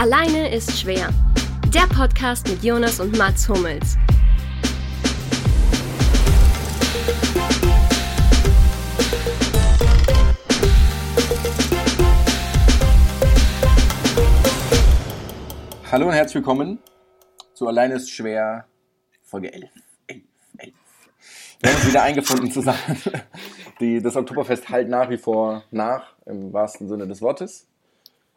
Alleine ist schwer. Der Podcast mit Jonas und Mats Hummels. Hallo und herzlich willkommen zu Alleine ist schwer, Folge 11. 11, 11. Wir haben uns wieder eingefunden zusammen. Die, das Oktoberfest halt nach wie vor nach, im wahrsten Sinne des Wortes.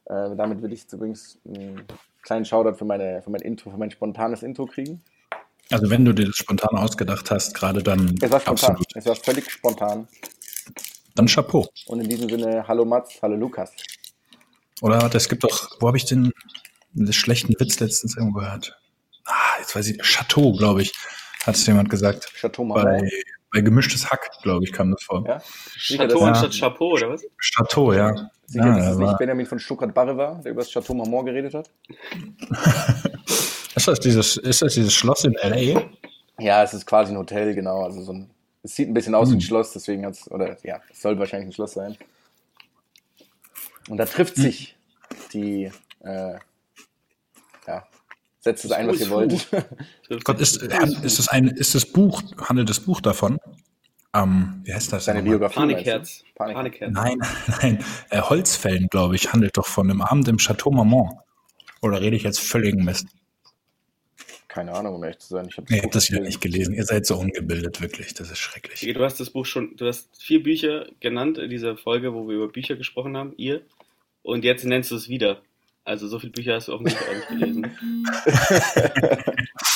Äh, damit will ich übrigens einen kleinen Shoutout für, meine, für mein Intro, für mein spontanes Intro kriegen. Also wenn du dir das spontan ausgedacht hast, gerade dann Es war spontan. absolut. Es war völlig spontan. Dann Chapeau. Und in diesem Sinne, hallo Mats, hallo Lukas. Oder es gibt doch, wo habe ich den, den schlechten Witz letztens irgendwo gehört? Ah, jetzt weiß ich, Chateau, glaube ich, hat es jemand gesagt. Chateau Bei, Marmont. bei gemischtes Hack, glaube ich, kam das vor. Ja? Chateau Ja. anstatt Chapeau, oder was? Chateau, ja. Sicher, ja, dass es nicht Benjamin von Stuttgart-Barre war, der über das Chateau Marmont geredet hat? ist, das dieses, ist das dieses Schloss in L.A.? Ja, es ist quasi ein Hotel, genau. Also so ein, es sieht ein bisschen aus wie ein Schloss, deswegen hat's, oder ja, es soll wahrscheinlich ein Schloss sein. Und da trifft sich die, äh, ja, setzt es ein, was ihr wollt. Gott, ist, ist, das ein, ist das Buch, handelt das Buch davon? Ähm, wie heißt das? Seine nochmal? Biografie. Panikherz. Panik. Panikherz. Nein, nein. Äh, Holzfällen, glaube ich, handelt doch von dem Abend im Chateau Marmont. Oder rede ich jetzt völligen Mist? Keine Ahnung, um ehrlich zu sein. Ich habe Nee, ihr habt das ja nicht gelesen. Ihr seid so ungebildet, wirklich. Das ist schrecklich. Du hast das Buch schon, du hast vier Bücher genannt in dieser Folge, wo wir über Bücher gesprochen haben, ihr. Und jetzt nennst du es wieder. Also so viele Bücher hast du offensichtlich auch nicht gelesen.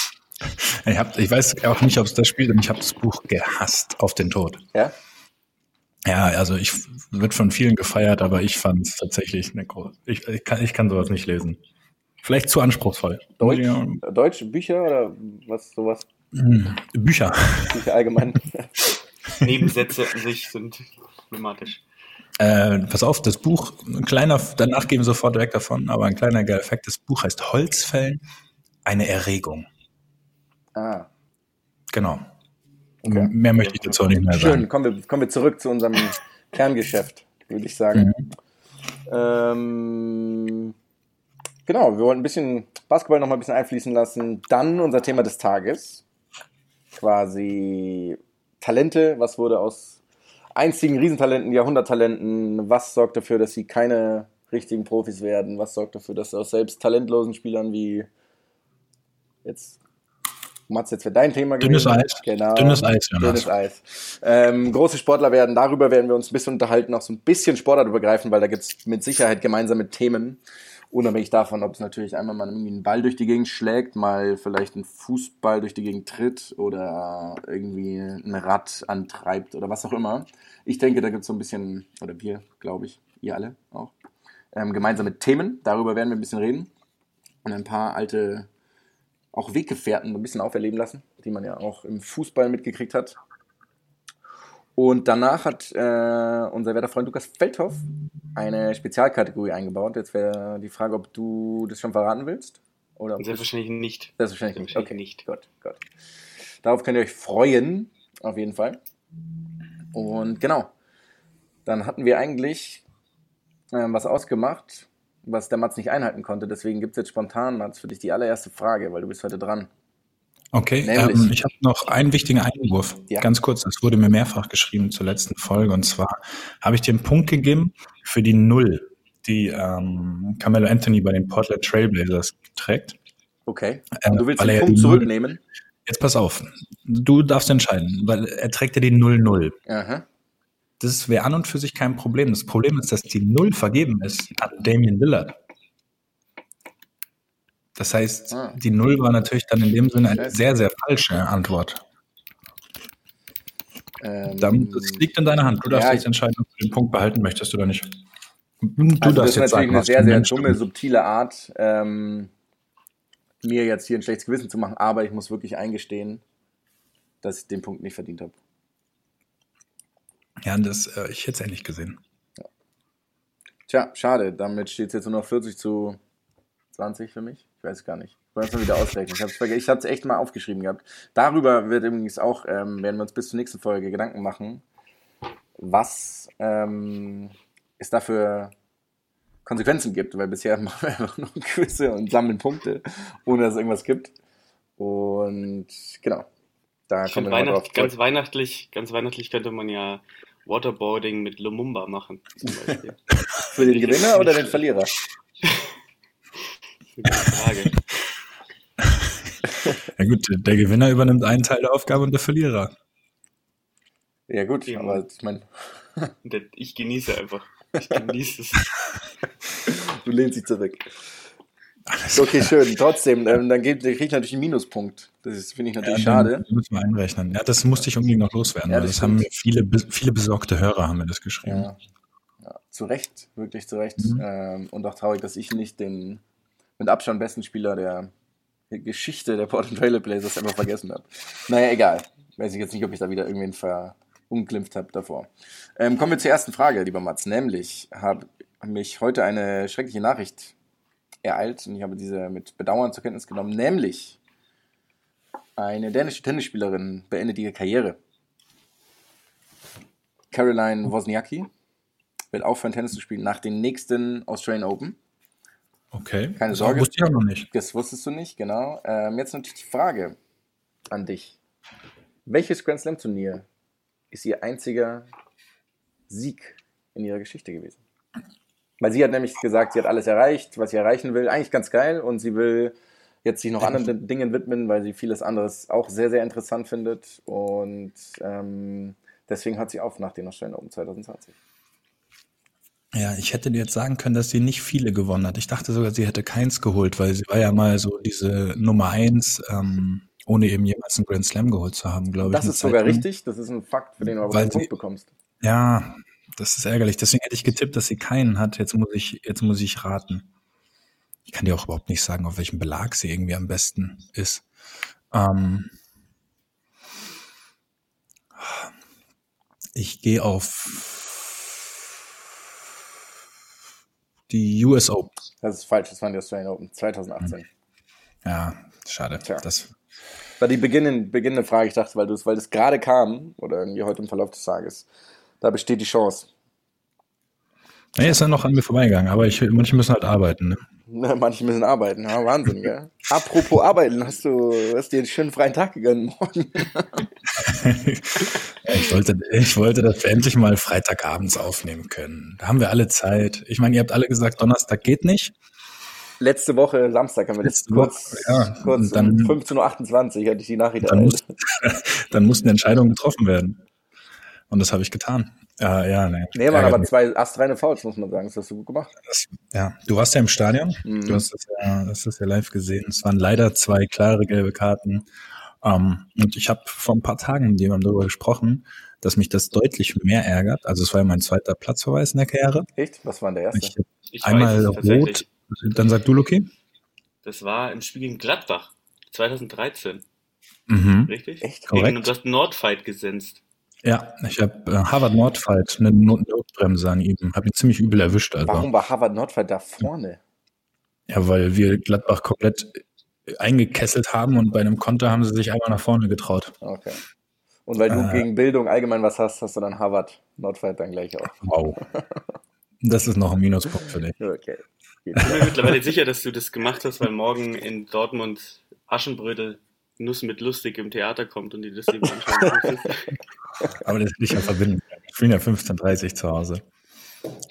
Ich, hab, ich weiß auch nicht, ob es das spielt, und ich habe das Buch gehasst auf den Tod. Ja? Ja, also ich wird von vielen gefeiert, aber ich fand es tatsächlich eine große. Ich, ich, kann, ich kann sowas nicht lesen. Vielleicht zu anspruchsvoll. Deutsch, Ja, Deutsch, Bücher oder was, sowas? hm, Bücher. Bücher allgemein. Nebensätze an sich sind problematisch. Äh, pass auf, das Buch, ein kleiner, danach gehen wir sofort weg davon, aber ein kleiner geiler Effekt, das Buch heißt Holzfällen, eine Erregung. Ah, Genau. Okay. Mehr möchte ich dazu auch nicht mehr schön. sagen. Kommen wir, kommen wir zurück zu unserem Kerngeschäft, würde ich sagen. Mhm. Ähm, genau, wir wollten ein bisschen Basketball noch mal ein bisschen einfließen lassen. Dann unser Thema des Tages. Quasi Talente. Was wurde aus einzigen Riesentalenten, Jahrhunderttalenten? Was sorgt dafür, dass sie keine richtigen Profis werden? Was sorgt dafür, dass aus selbst talentlosen Spielern wie jetzt Mats, jetzt wäre dein Thema Dünnes gewesen. Eis. Genau. Dünnes Eis, Jonas. Dünnes Eis. Ähm, große Sportler werden, darüber werden wir uns ein bisschen unterhalten, auch so ein bisschen sportartübergreifend, weil da gibt es mit Sicherheit gemeinsame Themen. Unabhängig davon, ob es natürlich einmal mal irgendwie einen Ball durch die Gegend schlägt, mal vielleicht einen Fußball durch die Gegend tritt oder irgendwie ein Rad antreibt oder was auch immer. Ich denke, da gibt es so ein bisschen, oder wir, glaube ich, ihr alle auch, ähm, gemeinsame Themen. Darüber werden wir ein bisschen reden und ein paar alte auch Weggefährten ein bisschen auferleben lassen, die man ja auch im Fußball mitgekriegt hat. Und danach hat äh, unser werter Freund Lukas Feldhoff eine Spezialkategorie eingebaut. Jetzt wäre die Frage, ob du das schon verraten willst. Oder Selbstverständlich nicht. Selbstverständlich nicht. Okay, nicht. Gut, gut. Darauf könnt ihr euch freuen, auf jeden Fall. Und genau, dann hatten wir eigentlich ähm, was ausgemacht, was der Mats nicht einhalten konnte. Deswegen gibt es jetzt spontan, Mats, für dich die allererste Frage, weil du bist heute dran. Okay, ähm, ich habe noch einen wichtigen Einwurf. Ja. Ganz kurz, das wurde mir mehrfach geschrieben zur letzten Folge. Und zwar habe ich dir einen Punkt gegeben für die Null, die ähm, Carmelo Anthony bei den Portland Trailblazers trägt. Okay. Äh, Und du willst weil den Punkt zurücknehmen? Jetzt pass auf, du darfst entscheiden, weil er trägt ja die 0-0. Aha. Das wäre an und für sich kein Problem. Das Problem ist, dass die Null vergeben ist an Damian Lillard. Das heißt, Ah. die Null war natürlich dann in dem Sinne eine sehr, sehr falsche Antwort. Ähm, das liegt in deiner Hand. Du darfst Ja, jetzt entscheiden, ob du den Punkt behalten möchtest oder nicht. Du also das ist natürlich eine was sehr, sehr dumme, subtile Art, ähm, mir jetzt hier ein schlechtes Gewissen zu machen, aber ich muss wirklich eingestehen, dass ich den Punkt nicht verdient habe. Ja, das, äh, ich hätte es ähnlich gesehen. Tja, schade. Damit steht es jetzt nur noch 40 zu 20 für mich. Ich weiß es gar nicht. Ich wollte es mal wieder ausrechnen. Ich habe es echt mal aufgeschrieben gehabt. Darüber wird übrigens auch, ähm, werden wir uns bis zur nächsten Folge Gedanken machen. Was ähm, es dafür Konsequenzen gibt, weil bisher machen wir einfach nur Quizze und sammeln Punkte, ohne dass es irgendwas gibt. Und genau, da Ich kommen wir drauf Weihnacht, ganz weihnachtlich, ganz weihnachtlich könnte man ja Waterboarding mit Lumumba machen, zum Beispiel. Für den Gewinner oder den Verlierer? Gute Frage. Ja gut, der Gewinner übernimmt einen Teil der Aufgabe und der Verlierer. Ja gut, Ja. aber ich meine, Ich genieße einfach. Ich genieße es. du lehnst dich zurück. Okay, schön. Trotzdem, ähm, dann geht- dann krieg ich natürlich einen Minuspunkt. Das finde ich natürlich Ja, schade. Müssen wir einrechnen. Ja, das musste ich unbedingt noch loswerden. Ja, das das, haben viele, viele besorgte Hörer haben mir das geschrieben. Ja. ja. Zu Recht, wirklich zu Recht. Mhm. Ähm, und auch traurig, dass ich nicht den mit Abstand besten Spieler der Geschichte der Portland Trail Blazers einfach vergessen habe. Naja, egal. Weiß ich jetzt nicht, ob ich da wieder irgendwen verunglimpft habe davor. Ähm, kommen wir zur ersten Frage, lieber Mats. Nämlich habe mich heute eine schreckliche Nachricht ereilt und ich habe diese mit Bedauern zur Kenntnis genommen. Nämlich eine dänische Tennisspielerin beendet ihre Karriere. Caroline Wozniacki wird aufhören, Tennis zu spielen nach den nächsten Australian Open. Okay. Keine Das Sorge. Wusste ich auch noch nicht. Das wusstest du nicht, genau. Ähm, jetzt natürlich die Frage an dich. Welches Grand Slam Turnier ist ihr einziger Sieg in ihrer Geschichte gewesen? Weil sie hat nämlich gesagt, sie hat alles erreicht, was sie erreichen will. Eigentlich ganz geil. Und sie will jetzt sich noch anderen Dingen widmen, weil sie vieles anderes auch sehr, sehr interessant findet. Und ähm, deswegen hat sie auf nach den Australian Open 2020. Ja, ich hätte dir jetzt sagen können, dass sie nicht viele gewonnen hat. Ich dachte sogar, sie hätte keins geholt, weil sie war ja mal so diese Nummer eins, ähm, ohne eben jemals einen Grand Slam geholt zu haben, glaube ich. Das ist sogar lang. richtig. Das ist ein Fakt, für den du aber einen Punkt bekommst. Ja, das ist ärgerlich. Deswegen hätte ich getippt, dass sie keinen hat. Jetzt muss ich, jetzt muss ich raten. Ich kann dir auch überhaupt nicht sagen, auf welchem Belag sie irgendwie am besten ist. Ähm, ich gehe auf die US Open. Das ist falsch. Das waren die Australian Open 2018. Ja, schade. Tja. Das, war die beginnende, beginnende Frage. Ich dachte, weil, weil das gerade kam oder irgendwie heute im Verlauf des Tages, da besteht die Chance. nee, ist dann noch an mir vorbeigegangen, aber ich, manche müssen halt arbeiten. Ne? Na, Manche müssen arbeiten. Ja, Wahnsinn, gell? Apropos arbeiten, hast du hast dir einen schönen freien Tag gegönnt morgen? Ja, ich, wollte, ich wollte, dass wir endlich mal Freitagabends aufnehmen können. Da haben wir alle Zeit. Ich meine, ihr habt alle gesagt, Donnerstag geht nicht. Letzte Woche, Samstag, haben wir Letzte kurz, Woche, ja. kurz dann- um 15.28 Uhr hatte ich die Nachricht Dann, erhalten. muss, dann mussten Entscheidungen getroffen werden. Und das habe ich getan. Ja, ja, nee. Nee, Ärgert aber zwei astreine Fouls, muss man sagen. Das hast du gut gemacht. Das, ja, du warst ja im Stadion. Mhm. Du hast das ja, hast das ja live gesehen. Es waren leider zwei klare gelbe Karten. Ähm, und ich habe vor ein paar Tagen mit jemandem darüber gesprochen, dass mich das deutlich mehr ärgert. Also es war ja mein zweiter Platzverweis in der Karriere. Echt? Was war denn der erste? Ich Ich einmal rot. Dann sag du, Luki. Das war im Spiel gegen Gladbach 2013, Mhm. richtig? Echt? Korrekt. Gegen, du hast Nordfight gesenzt. Ja, ich habe äh, Harvard Nordfight eine Not Notbremse an ihm. Habe ihn ziemlich übel erwischt. Also. Warum war Harvard Nordfight da vorne? Ja, weil wir Gladbach komplett eingekesselt haben und bei einem Konter haben sie sich einmal nach vorne getraut. Okay. Und weil du Äh. gegen Bildung allgemein was hast, hast du dann Harvard Nordfight dann gleich auch. Wow. Das ist noch ein Minuspunkt für dich. Okay. Ich bin mir mittlerweile sicher, dass du das gemacht hast, weil morgen in Dortmund Aschenbrödel Nuss mit Lustig im Theater kommt und die das eben anschauen. Aber das will ich ja verbinden. Ich bin ja 15.30 zu Hause.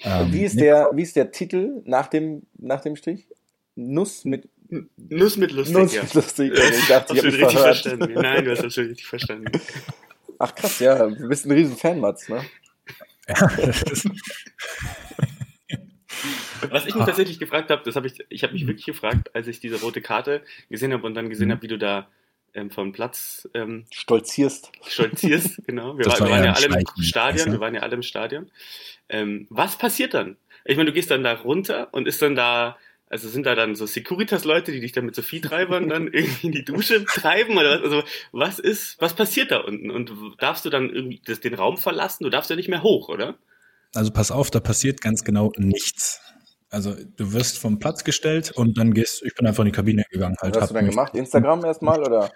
Ähm, Wie ist der, wie ist der Titel nach dem, nach dem Strich? Nuss mit Nuss mit Lustig, Nuss ja. mit lustig. Ich dachte, ich richtig verhört. verstanden. Nein, du hast das schon richtig verstanden. Ach krass, ja, du bist ein riesen Fan, Mats, ne? ja, das ist, Was ich mich tatsächlich gefragt habe, das habe ich, ich habe mich wirklich gefragt, als ich diese rote Karte gesehen habe und dann gesehen habe, wie du da ähm, vom Platz ähm, Stolzierst. stolzierst, genau. Wir, war, war wir waren ja alle im Stadion, wir waren ja alle im Stadion. Ähm, was passiert dann? Ich meine, du gehst dann da runter und ist dann da, also sind da dann so Securitas-Leute, die dich dann mit so Viehtreibern dann irgendwie in die Dusche treiben oder was? Also was ist, was passiert da unten? Und darfst du dann irgendwie das, den Raum verlassen? Du darfst ja nicht mehr hoch, oder? also pass auf, da passiert ganz genau nichts. Also du wirst vom Platz gestellt und dann gehst, ich bin einfach in die Kabine gegangen. Halt, Was hast du dann gemacht? Instagram erstmal oder?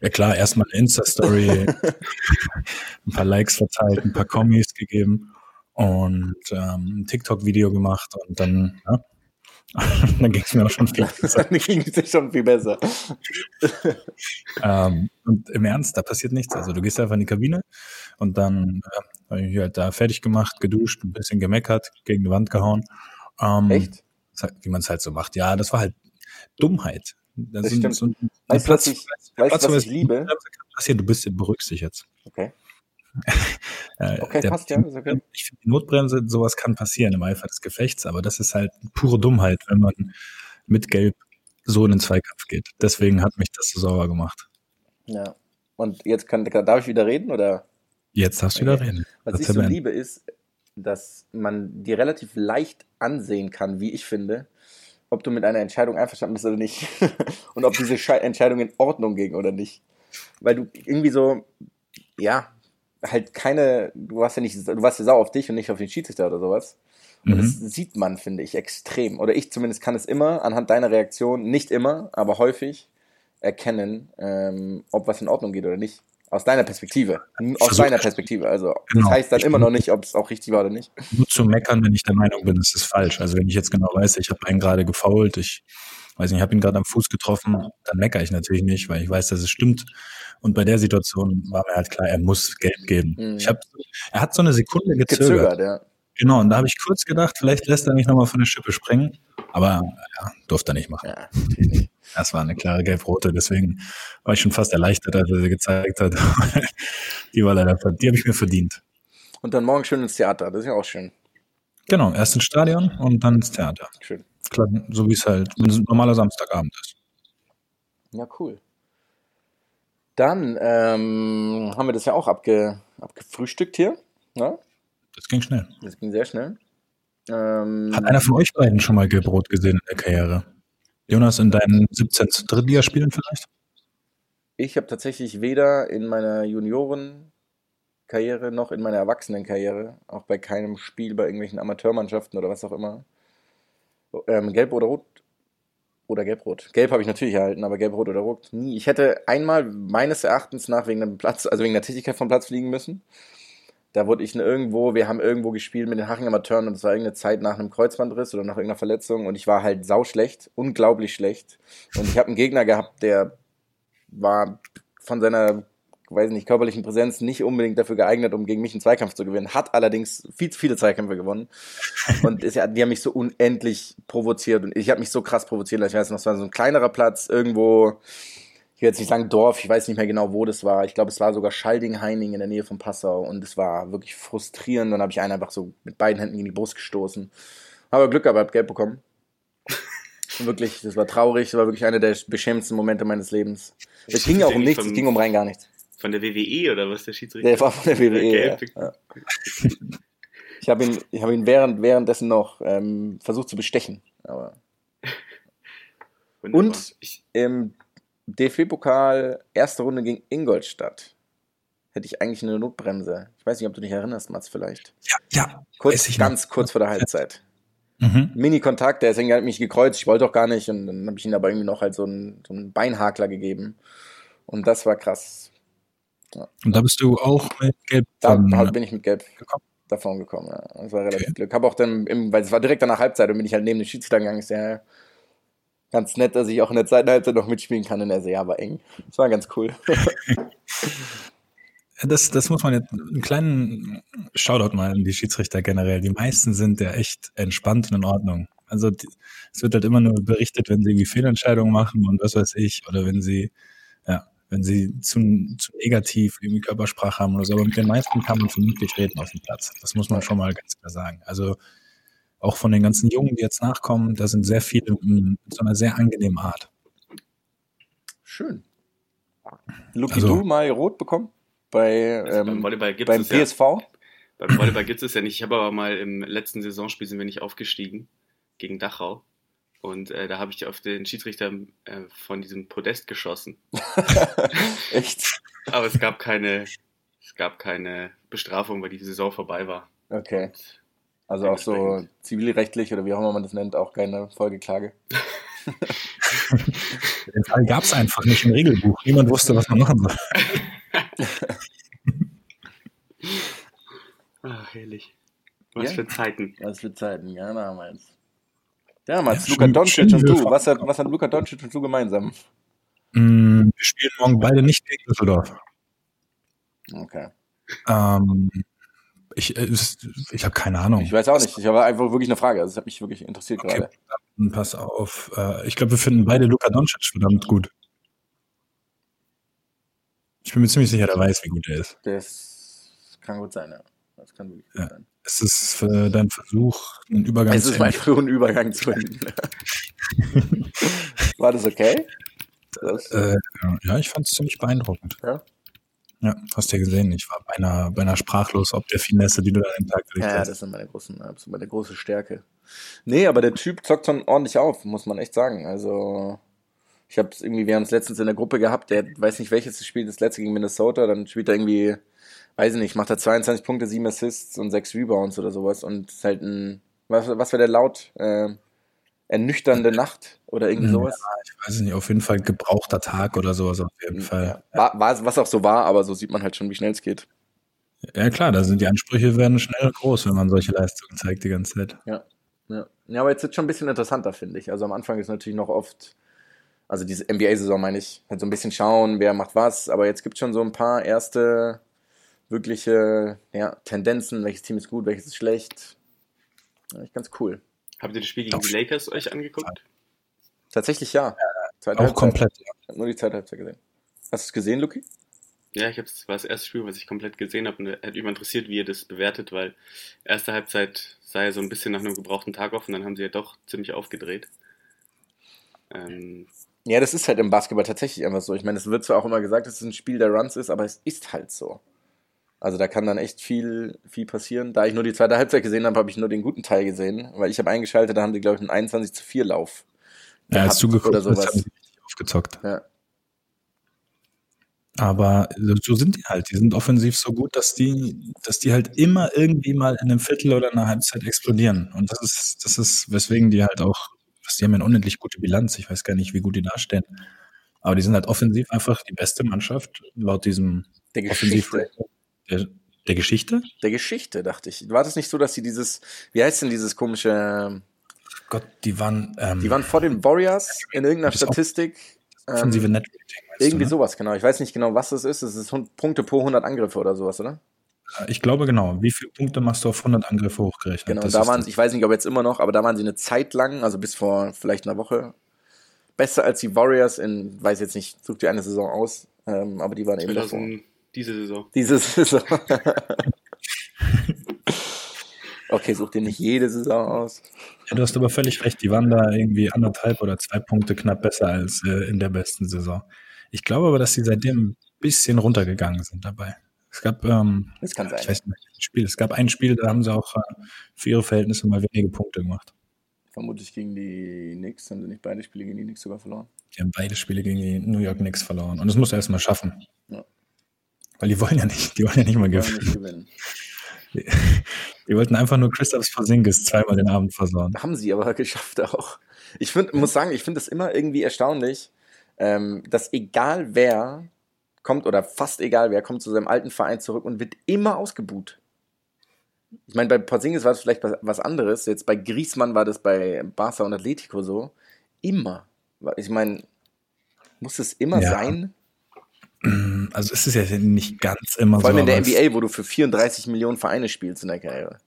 Ja klar, erstmal eine Insta-Story, ein paar Likes verteilt, ein paar Kommis gegeben und ähm, ein TikTok-Video gemacht und dann, ja, dann ging es mir auch schon viel besser. dann ging es schon viel besser. ähm, und im Ernst, da passiert nichts. Also du gehst einfach in die Kabine und dann äh, habe ich halt da fertig gemacht, geduscht, ein bisschen gemeckert, gegen die Wand gehauen. Ähm, Echt? Wie man es halt so macht. Ja, das war halt Dummheit. Das, Das sind stimmt. so ein- Weißt du, was ich, weißt, Platz, was ich liebe? passiert, du bist jetzt. Okay, Äh, okay der- passt ja. Okay. Ich finde, die Notbremse, sowas kann passieren im Eifer des Gefechts, aber das ist halt pure Dummheit, wenn man mit Gelb so in den Zweikampf geht. Deswegen hat mich das so sauer gemacht. Ja. Und jetzt kann, darf ich wieder reden oder? Jetzt darfst du wieder Okay. reden. Was Das ich so liebe, ist, dass man dir relativ leicht ansehen kann, wie ich finde, ob du mit einer Entscheidung einverstanden bist oder nicht. Und ob diese Schei- Entscheidung in Ordnung ging oder nicht. Weil du irgendwie so, ja, halt keine, du warst ja nicht, du warst ja sauer auf dich und nicht auf den Schiedsrichter oder sowas. Und das Mhm. sieht man, finde ich, extrem. Oder ich zumindest kann es immer anhand deiner Reaktion, nicht immer, aber häufig erkennen, ähm, ob was in Ordnung geht oder nicht. Aus deiner Perspektive. Aus versuch- deiner Perspektive. Also, Genau. das heißt dann Ich immer noch nicht, ob es auch richtig war oder nicht. Nur zu meckern, wenn ich der Meinung bin, es ist falsch. Also wenn ich jetzt genau weiß, ich habe einen gerade gefault, ich weiß nicht, ich habe ihn gerade am Fuß getroffen, dann meckere ich natürlich nicht, weil ich weiß, dass es stimmt. Und bei der Situation war mir halt klar, er muss Gelb geben. Mhm. Ich hab, er hat so eine Sekunde gezögert. Gezögert, ja. Genau, und da habe ich kurz gedacht, vielleicht lässt er mich nochmal von der Schippe springen. Aber ja, durfte er nicht machen. Ja, natürlich nicht. Das war eine klare Gelb-Rote, deswegen war ich schon fast erleichtert, als er sie gezeigt hat. die war leider, die habe ich mir verdient. Und dann morgen schön ins Theater. Das ist ja auch schön. Genau, erst ins Stadion und dann ins Theater. Schön. Klar, so wie es halt ein normaler Samstagabend ist. Ja, cool. Dann ähm, haben wir das ja auch abge, abgefrühstückt hier. Ja? Das ging schnell. Das ging sehr schnell. Ähm, Hat einer von euch beiden schon mal Gelb-Rot gesehen in der Karriere? Jonas, in deinen 17 Drittligaspielen vielleicht? Ich habe tatsächlich weder in meiner Juniorenkarriere noch in meiner Erwachsenenkarriere, auch bei keinem Spiel bei irgendwelchen Amateurmannschaften oder was auch immer, ähm, gelb oder rot oder gelb-rot. Gelb habe ich natürlich erhalten, aber gelb-rot oder rot nie. Ich hätte einmal meines Erachtens nach wegen dem Platz, also wegen der Tätigkeit vom Platz fliegen müssen. Da wurde ich irgendwo, wir haben irgendwo gespielt mit den Haching Amateuren und es war irgendeine Zeit nach einem Kreuzbandriss oder nach irgendeiner Verletzung und ich war halt sauschlecht, unglaublich schlecht. Und ich habe einen Gegner gehabt, der war von seiner, weiß nicht, körperlichen Präsenz nicht unbedingt dafür geeignet, um gegen mich einen Zweikampf zu gewinnen. Hat allerdings viel zu viele Zweikämpfe gewonnen. Und es, die haben mich so unendlich provoziert. Und ich habe mich so krass provoziert. Ich weiß noch, es war so ein kleinerer Platz irgendwo, ich will jetzt nicht sagen Dorf, ich weiß nicht mehr genau, wo das war. Ich glaube, es war sogar Schalding-Heining in der Nähe von Passau. Und es war wirklich frustrierend. Dann habe ich einen einfach so mit beiden Händen in die Brust gestoßen. Habe Glück gehabt, hab Geld bekommen. Wirklich, das war traurig. Das war wirklich einer der beschämendsten Momente meines Lebens. Es ging auch um nichts, es ging um rein gar nichts. Von der WWE oder was der Schiedsrichter? Der war von der WWE. Ja. Gelb. Ja. Ich habe ihn, ich hab ihn während, währenddessen noch ähm, versucht zu bestechen. Aber Wunderbar. Und- im DFB-Pokal erste Runde gegen Ingolstadt hätte ich eigentlich eine Notbremse. Ich weiß nicht, ob du dich erinnerst, Mats, vielleicht. Ja, ja. Kurz, ich ganz kurz vor der Halbzeit. Mhm. Mini-Kontakt, der deswegen hat mich gekreuzt, ich wollte doch gar nicht und dann habe ich ihm aber irgendwie noch halt so einen, so einen Beinhakler gegeben. Und das war krass. Und da bist du auch mit Gelb Da von, hab- bin ich mit Gelb gekommen? davon gekommen. Ja. Das war relativ Glück. Habe auch dann, im, weil es war direkt nach Halbzeit und bin ich halt neben den Schiedsrichter gegangen. Ist ja ganz nett, dass ich auch in der zweiten Halbzeit noch mitspielen kann. Und er so, ja, war eng. Das war ganz cool. Das, das muss man jetzt einen kleinen Shoutout mal an die Schiedsrichter generell. Die meisten sind ja echt entspannt und in Ordnung. Also die, es wird halt immer nur berichtet, wenn sie irgendwie Fehlentscheidungen machen und was weiß ich, oder wenn sie, ja, wenn sie zu, zu negativ irgendwie Körpersprache haben oder so. Aber mit den meisten kann man vernünftig reden auf dem Platz. Das muss man schon mal ganz klar sagen. Also auch von den ganzen Jungen, die jetzt nachkommen, da sind sehr viele in so einer sehr angenehmen Art. Schön. Luki, Also- du mal rot bekommen? Bei, also beim ähm, Volleyball gibt beim es ja, PSV? beim Volleyball gibt es ja nicht. Ich habe aber mal im letzten Saisonspiel sind wir nicht aufgestiegen gegen Dachau. Und äh, da habe ich auf den Schiedsrichter äh, von diesem Podest geschossen. Echt? Aber es gab keine, es gab keine Bestrafung, weil die Saison vorbei war. Okay. Also auch so zivilrechtlich oder wie auch immer man das nennt, auch keine Folgeklage. Den Fall gab es einfach nicht im Regelbuch. Niemand wusste, was man machen soll. Ah, herrlich. Was Ja? für Zeiten. Was für Zeiten, ja, damals. Damals, Ja, Luka Doncic und du. Was hat, was hat Luka Doncic und du gemeinsam? Mm, Wir spielen morgen beide nicht gegen Düsseldorf. Okay. Ähm, ich äh, ich habe keine Ahnung. Ich weiß auch nicht. Ich habe einfach wirklich eine Frage. Also, das hat mich wirklich interessiert Okay, gerade. dann pass auf. Äh, ich glaube, wir finden beide Luka Doncic verdammt gut. Ich bin mir ziemlich sicher, der weiß, wie gut er ist. Das kann gut sein, ja. Das kann wirklich gut Ja. sein. Es ist für dein Versuch, einen Übergang Es ist mein NBA frühen Übergang zu hin. War das okay? Das, Äh, ja, ich fand es ziemlich beeindruckend. Ja? Ja, hast ja gesehen, ich war beinahe, beinahe sprachlos ob der Finesse, die du da an den Tag gelegt Ja, hast. das sind meine großen, ist meine große Stärke. Nee, aber der Typ zockt schon ordentlich auf, muss man echt sagen. Also, ich habe irgendwie, wir haben es letztens in der Gruppe gehabt, der weiß nicht welches Spiel, das letzte gegen Minnesota, dann spielt er irgendwie, weiß ich nicht, macht er 22 Punkte, 7 Assists und 6 Rebounds oder sowas und ist halt ein, was, was war der laut? Äh, ernüchternde Nacht oder irgendwie Ja, sowas. Ich weiß nicht, auf jeden Fall gebrauchter Tag oder sowas auf jeden Fall. Ja. War, war, was auch so war, aber so sieht man halt schon, wie schnell es geht. Ja klar, da sind die Ansprüche werden schnell groß, wenn man solche Leistungen zeigt die ganze Zeit. Ja. Ja, ja aber jetzt wird schon ein bisschen interessanter, finde ich. Also am Anfang ist natürlich noch oft, also diese NBA-Saison meine ich, halt so ein bisschen schauen, wer macht was, aber jetzt gibt es schon so ein paar erste wirkliche ja, Tendenzen, welches Team ist gut, welches ist schlecht. Ja, ich ganz cool. Habt ihr das Spiel gegen die Lakers euch angeguckt? Tatsächlich ja. Zweite Auch Halbzeit. komplett. Ich habe nur die zweite Halbzeit gesehen. Hast du es gesehen, Luki? Ja, ich habe es war das erste Spiel, was ich komplett gesehen habe und hat mich mal interessiert, wie ihr das bewertet, weil erste Halbzeit sah ja so ein bisschen nach einem gebrauchten Tag auf und dann haben sie ja doch ziemlich aufgedreht. Ähm, Ja, das ist halt im Basketball tatsächlich einfach so. Ich meine, es wird zwar auch immer gesagt, dass es ein Spiel der Runs ist, aber es ist halt so. Also da kann dann echt viel, viel passieren. Da ich nur die zweite Halbzeit gesehen habe, habe ich nur den guten Teil gesehen, weil ich habe eingeschaltet, da haben die, glaube ich, einen 21 zu 4 Lauf. Ja, als du geguckt oder hast, haben sowas. sie richtig aufgezockt. Ja. Aber so sind die halt. Die sind offensiv so gut, dass die, dass die halt immer irgendwie mal in einem Viertel oder einer Halbzeit explodieren. Und das ist, das ist, weswegen die halt auch, die haben ja eine unendlich gute Bilanz. Ich weiß gar nicht, wie gut die dastehen. Aber die sind halt offensiv einfach die beste Mannschaft laut diesem Der offensiv Geschichte. Der, der Geschichte. Der Geschichte, dachte ich. War das nicht so, dass sie dieses, wie heißt denn dieses komische, Gott, die waren, ähm, die waren vor den Warriors in irgendeiner Statistik. offensive Ähm, Netrating. weißt irgendwie du, ne? sowas, genau. Ich weiß nicht genau, was das ist. Es ist Punkte pro 100 Angriffe oder sowas, oder? Ich glaube genau. Wie viele Punkte machst du auf 100 Angriffe hochgerechnet? Genau, Das da waren das. sie, ich weiß nicht, ob jetzt immer noch, aber da waren sie eine Zeit lang, also bis vor vielleicht einer Woche, besser als die Warriors in, weiß jetzt nicht, such dir eine Saison aus, ähm, aber die waren eben davor. 2000, diese Saison. Diese Saison. okay, such dir nicht jede Saison aus. Ja, du hast aber völlig recht. Die waren da irgendwie anderthalb oder zwei Punkte knapp besser als äh, in der besten Saison. Ich glaube aber, dass sie seitdem ein bisschen runtergegangen sind dabei. Es gab, ähm, Das kann ich sein. weiß nicht, Spiel. Es gab ein Spiel, da haben sie auch äh, für ihre Verhältnisse mal wenige Punkte gemacht. Vermutlich gegen die Knicks, haben sie nicht beide Spiele gegen die Knicks sogar verloren. Die haben beide Spiele gegen die New York Knicks verloren. Und das muss er erst mal schaffen. Ja. Weil die wollen ja nicht, die wollen ja nicht mal gewinnen. nicht gewinnen. Die wollten einfach nur Christoph Porzingis zweimal den Abend versauen. Haben sie aber geschafft auch. Ich find, muss sagen, ich finde es immer irgendwie erstaunlich, ähm, dass egal wer kommt oder fast egal wer kommt zu seinem alten Verein zurück und wird immer ausgebuht. Ich meine, bei Porzingis war es vielleicht was, anderes. Jetzt bei Griezmann war das bei Barca und Atletico so. Immer. Ich meine, muss es immer Ja. sein? Also es ist ja nicht ganz immer Vor allem so. in der NBA, wo du für 34 Millionen Vereine spielst in der Karriere.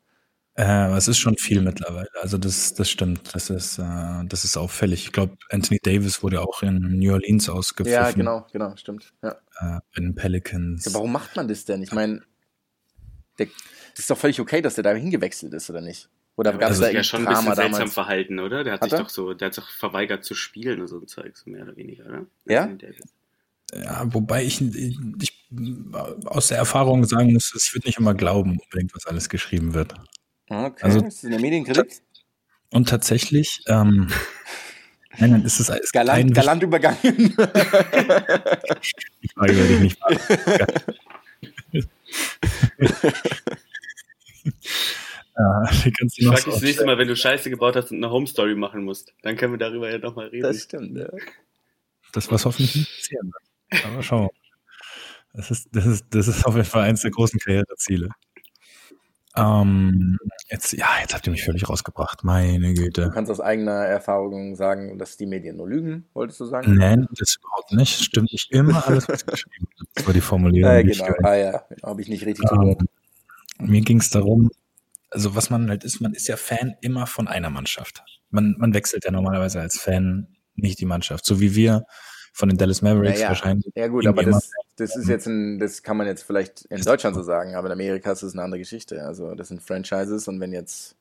Äh, aber es ist schon viel mittlerweile. Also das, das stimmt. Das ist, äh, das ist auffällig. Ich glaube, Anthony Davis wurde auch in New Orleans ausgepfiffen. Ja, genau, genau, stimmt. Ja. Äh, bei den Pelicans. Ja, warum macht man das denn? Ich meine, der, das ist doch völlig okay, dass der da hingewechselt ist, oder nicht? Oder gab es also da ja irgendwie schon ein bisschen Drama seltsam damals? verhalten, oder? Der hat, Hat sich er? doch so, der hat sich doch verweigert zu spielen und so ein Zeug, so mehr oder weniger, oder? Ja? Ja, wobei ich, ich, ich aus der Erfahrung sagen muss, ich würde nicht immer glauben, unbedingt, was alles geschrieben wird. Okay, Also- ist das in der Medienkritik? Und tatsächlich, ähm, nein, nein, ist es ist Galant, galant übergangen. Die Frage werde ich nicht ja, du Ich noch frag so dich das nächste Mal, wenn du Scheiße gebaut hast und eine Home Story machen musst. Dann können wir darüber ja nochmal reden. das stimmt, ja. Das, was hoffentlich nicht passieren wird. Aber schauen wir mal. Das ist, das, ist, das ist auf jeden Fall eins der großen Karriereziele. Ähm, jetzt, ja, jetzt habt ihr mich völlig rausgebracht. Meine Güte. Du kannst aus eigener Erfahrung sagen, dass die Medien nur lügen, wolltest du sagen? Nein, das überhaupt nicht. Stimmt nicht immer alles, was geschrieben wird. Das war die Formulierung. Ja, genau. Ah ja, habe ich nicht richtig. Ähm, mir ging es darum, also was man halt ist, man ist ja Fan immer von einer Mannschaft. Man, man wechselt ja normalerweise als Fan nicht die Mannschaft. So wie wir von den Dallas Mavericks Naja, wahrscheinlich. Ja gut, aber das, das ist jetzt ein, das kann man jetzt vielleicht in Deutschland so sagen, aber in Amerika ist es eine andere Geschichte. Also das sind Franchises und wenn jetzt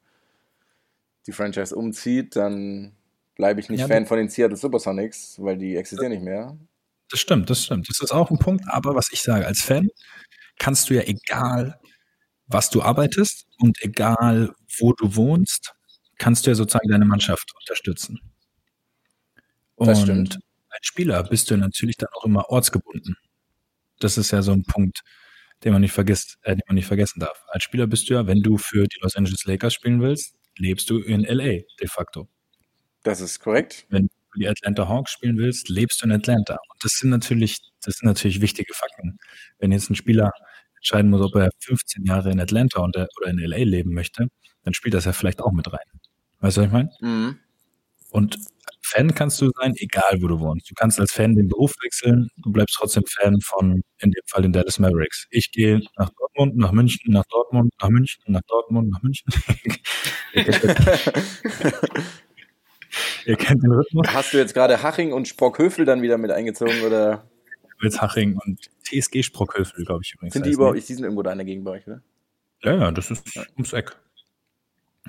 die Franchise umzieht, dann bleibe ich nicht Ja, Fan von den Seattle Supersonics, weil die existieren nicht mehr. Das stimmt, das stimmt. Das ist auch ein Punkt. Aber was ich sage, als Fan kannst du ja egal, was du arbeitest und egal, wo du wohnst, kannst du ja sozusagen deine Mannschaft unterstützen. Und Das stimmt. Als Spieler bist du natürlich dann auch immer ortsgebunden. Das ist ja so ein Punkt, den man nicht vergisst, äh, den man nicht vergessen darf. Als Spieler bist du ja, wenn du für die Los Angeles Lakers spielen willst, lebst du in LA de facto. Das ist korrekt. Wenn du für die Atlanta Hawks spielen willst, lebst du in Atlanta. Und das sind natürlich, das sind natürlich wichtige Fakten. Wenn jetzt ein Spieler entscheiden muss, ob er 15 Jahre in Atlanta und, oder in LA leben möchte, dann spielt das ja vielleicht auch mit rein. Weißt du, was ich meine? Mhm. Und Fan kannst du sein, egal wo du wohnst. Du kannst als Fan den Beruf wechseln, du bleibst trotzdem Fan von, in dem Fall den Dallas Mavericks. Ich gehe nach Dortmund, nach München, nach Dortmund, nach München, nach Dortmund, nach München. ihr, kennt, den Rhythmus. Hast du jetzt gerade Haching und Sprockhövel dann wieder mit eingezogen oder Witzhaching und TSG Sprockhövel, glaube ich übrigens. sind die überhaupt, die sind irgendwo da in der Gegend bei euch, oder? Ja, ja, das ist ums Eck.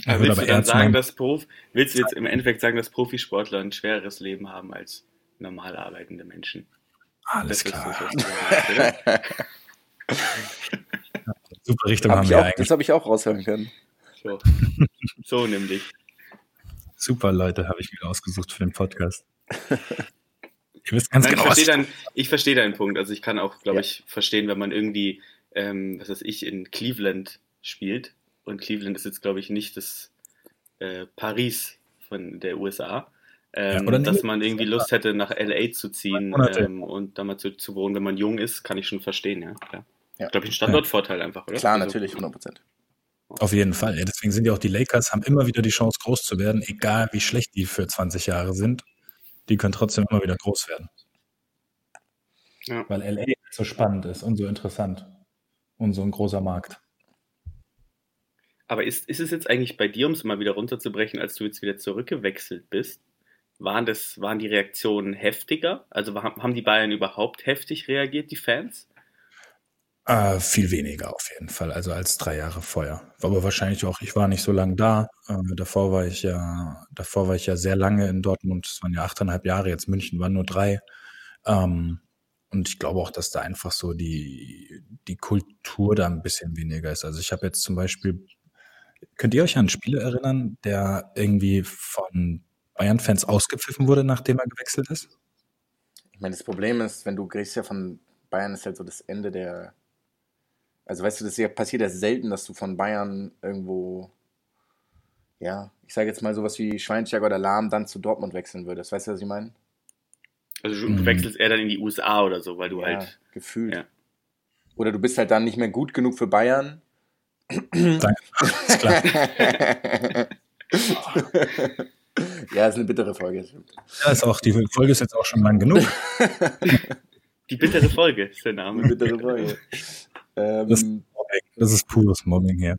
Aber wird willst, aber du dann sagen, dass Prof, willst du jetzt im Endeffekt sagen, dass Profisportler ein schwereres Leben haben als normal arbeitende Menschen? Alles Das ist klar. oder? Super Richtung Hab haben wir auch, eigentlich. das habe ich auch raushören können. So. so nämlich. Super Leute habe ich mir ausgesucht für den Podcast. Ihr wisst ganz Nein, genau, ich verstehe deinen, ich verstehe deinen Punkt. Also ich kann auch, glaube Ja. ich, verstehen, wenn man irgendwie, ähm, was weiß ich, in Cleveland spielt. Und Cleveland ist jetzt, glaube ich, nicht das äh, Paris von der USA. Ähm, Ja, oder dass man irgendwie Lust hätte, nach LA zu ziehen ähm, und da mal zu, zu wohnen, wenn man jung ist, kann ich schon verstehen, ja. Klar. Ja. Glaube ich, ein Standortvorteil einfach, oder? Klar, Also, natürlich, 100 Prozent. Auf jeden Fall. Ja, deswegen sind ja auch die Lakers, haben immer wieder die Chance, groß zu werden, egal wie schlecht die für 20 Jahre sind. Die können trotzdem immer wieder groß werden. Ja. Weil LA so spannend ist und so interessant. Und so ein großer Markt. Aber ist, ist es jetzt eigentlich bei dir, um es mal wieder runterzubrechen, als du jetzt wieder zurückgewechselt bist, waren, das, waren die Reaktionen heftiger? Also haben die Bayern überhaupt heftig reagiert, die Fans? Äh, viel weniger auf jeden Fall, also als drei Jahre vorher. Aber wahrscheinlich auch, ich war nicht so lange da. Äh, davor war ich ja, davor war ich ja sehr lange in Dortmund. Es waren ja achteinhalb Jahre, jetzt München waren nur drei. Ähm, und ich glaube auch, dass da einfach so die, die Kultur da ein bisschen weniger ist. Also ich habe jetzt zum Beispiel, könnt ihr euch an einen Spieler erinnern, der irgendwie von Bayern-Fans ausgepfiffen wurde, nachdem er gewechselt ist? Ich meine, das Problem ist, wenn du kriegst ja von Bayern ist halt so das Ende der. Also weißt du, das ja- passiert ja selten, dass du von Bayern irgendwo, ja, ich sage jetzt mal sowas wie Schweinsteiger oder Lahm dann zu Dortmund wechseln würdest. Weißt du, was ich meine? Also du Mhm. wechselst eher dann in die USA oder so, weil du ja, halt. gefühlt. Ja. Oder du bist halt dann nicht mehr gut genug für Bayern. Danke. Ist klar. ja, ist eine bittere Folge. Ja, ist auch, die Folge ist jetzt auch schon lang genug. Die bittere Folge ist der Name. Eine bittere Folge. Das- ähm, Das ist pures Mobbing hier.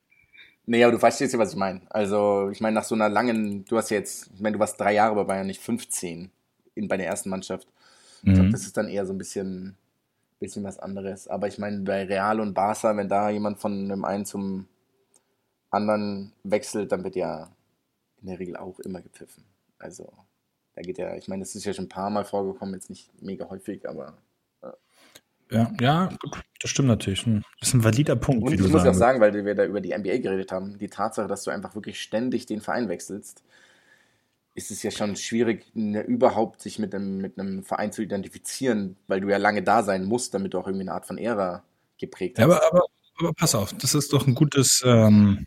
Nee, aber du verstehst ja, was ich meine. Also, ich meine, nach so einer langen, du hast ja jetzt, ich meine, du warst drei Jahre bei Bayern, nicht 15 in, bei der ersten Mannschaft. Ich glaube, Mhm. das ist dann eher so ein bisschen, bisschen was anderes. Aber ich meine, bei Real und Barca, wenn da jemand von dem einen zum anderen wechselt, dann wird ja in der Regel auch immer gepfiffen. Also, da geht ja, ich meine, das ist ja schon ein paar Mal vorgekommen, jetzt nicht mega häufig, aber. Ja, ja, gut, das stimmt natürlich. Hm, Das ist ein valider Punkt, Und ich du muss auch sagen, weil wir da über die NBA geredet haben, die Tatsache, dass du einfach wirklich ständig den Verein wechselst, ist es ja schon schwierig, ne, überhaupt sich mit einem, mit einem Verein zu identifizieren, weil du ja lange da sein musst, damit du auch irgendwie eine Art von Ära geprägt Ja, hast. aber, aber, aber pass auf, das ist doch ein gutes, ähm,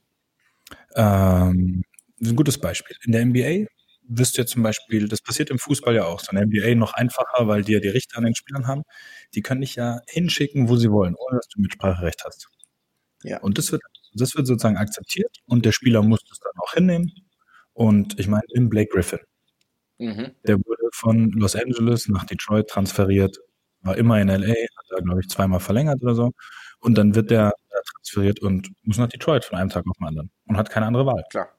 ähm, ein gutes Beispiel. In der NBA wirst du ja zum Beispiel, das passiert im Fußball ja auch, so in der NBA noch einfacher, weil die ja die Richter an den Spielern haben. Die können dich ja hinschicken, wo sie wollen, ohne dass du Mitspracherecht hast. Ja. Und das wird das wird sozusagen akzeptiert und der Spieler muss das dann auch hinnehmen. Und ich meine, in Blake Griffin, Mhm. der wurde von Los Angeles nach Detroit transferiert, war immer in LA, hat da, glaube ich, zweimal verlängert oder so. Und dann wird der transferiert und muss nach Detroit von einem Tag auf den anderen und hat keine andere Wahl, Klar.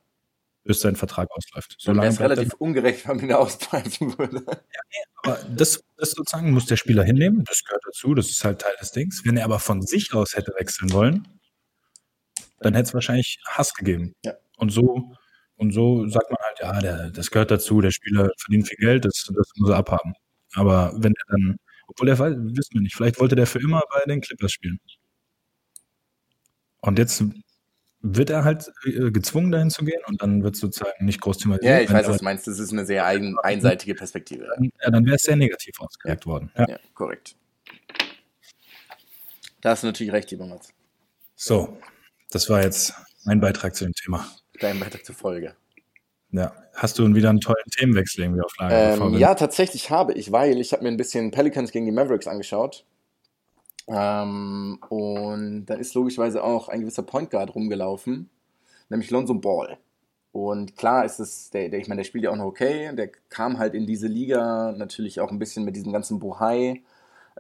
bis sein Vertrag ausläuft. Dann wäre es er- relativ ungerecht, wenn man ihn ausbleiben würde. aber das, das sozusagen muss der Spieler hinnehmen, das gehört dazu, das ist halt Teil des Dings. Wenn er aber von sich aus hätte wechseln wollen, dann hätte es wahrscheinlich Hass gegeben. Ja. Und so, und so sagt man halt, ja, der, das gehört dazu, der Spieler verdient viel Geld, das, das muss er abhaben. Aber wenn er dann, obwohl er weiß, wissen wir nicht, vielleicht wollte der für immer bei den Clippers spielen. Und jetzt wird er halt äh, gezwungen, dahin zu gehen und dann wird sozusagen nicht groß thematisiert. Ja, ich weiß, was du meinst. Das ist eine sehr ein, einseitige Perspektive. ja, dann wäre es sehr negativ ausgelegt worden. Ja. Ja, korrekt. Da hast du natürlich recht, lieber Mats. So, das war jetzt mein Beitrag zu dem Thema. Dein Beitrag zur Folge. Ja. Hast du wieder einen tollen Themenwechsel irgendwie auf Lager? Ähm, ja, tatsächlich habe ich, weil ich habe mir ein bisschen Pelicans gegen die Mavericks angeschaut. Ähm, und da ist logischerweise auch ein gewisser Point Guard rumgelaufen, nämlich Lonzo Ball. Und klar ist es, der, der, ich meine, der spielt ja auch noch okay. Der kam halt in diese Liga natürlich auch ein bisschen mit diesem ganzen Bohai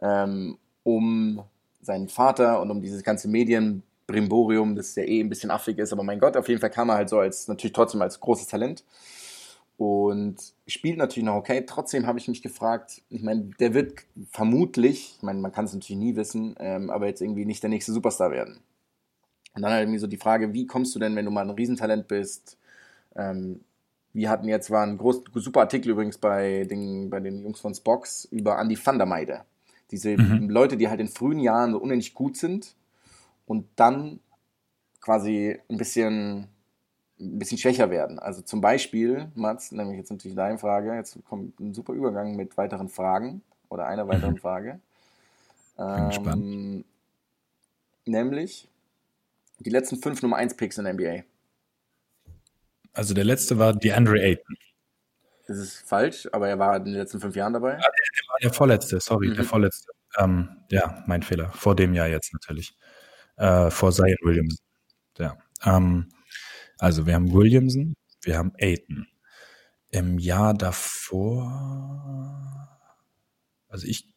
ähm, um seinen Vater und um dieses ganze Medienbrimborium, das ja eh ein bisschen affig ist. Aber mein Gott, auf jeden Fall kam er halt so als, natürlich trotzdem als großes Talent und spielt natürlich noch okay. Trotzdem habe ich mich gefragt, ich meine, der wird vermutlich, ich meine, man kann es natürlich nie wissen, ähm, aber jetzt irgendwie nicht der nächste Superstar werden. Und dann halt irgendwie so die Frage, wie kommst du denn, wenn du mal ein Riesentalent bist? Ähm, wir hatten jetzt, war ein groß, super Artikel übrigens bei den, bei den Jungs von Spox über Andy van der Meide. Diese Mhm. Leute, die halt in frühen Jahren so unendlich gut sind und dann quasi ein bisschen ein bisschen schwächer werden. Also zum Beispiel, Mats, nämlich jetzt natürlich deine Frage, jetzt kommt ein super Übergang mit weiteren Fragen oder einer weiteren. Frage. Bin gespannt. Ähm, nämlich die letzten fünf Nummer 1 Picks in der NBA. Also der letzte war DeAndre Ayton. Das ist falsch, aber er war in den letzten fünf Jahren dabei. Der war der vorletzte, sorry, Mhm. der vorletzte. Ähm, ja, mein Fehler. Vor dem Jahr jetzt natürlich. Äh, vor Zion Williamson. Ja. Ähm, also wir haben Williamson, wir haben Ayton. Im Jahr davor, also ich,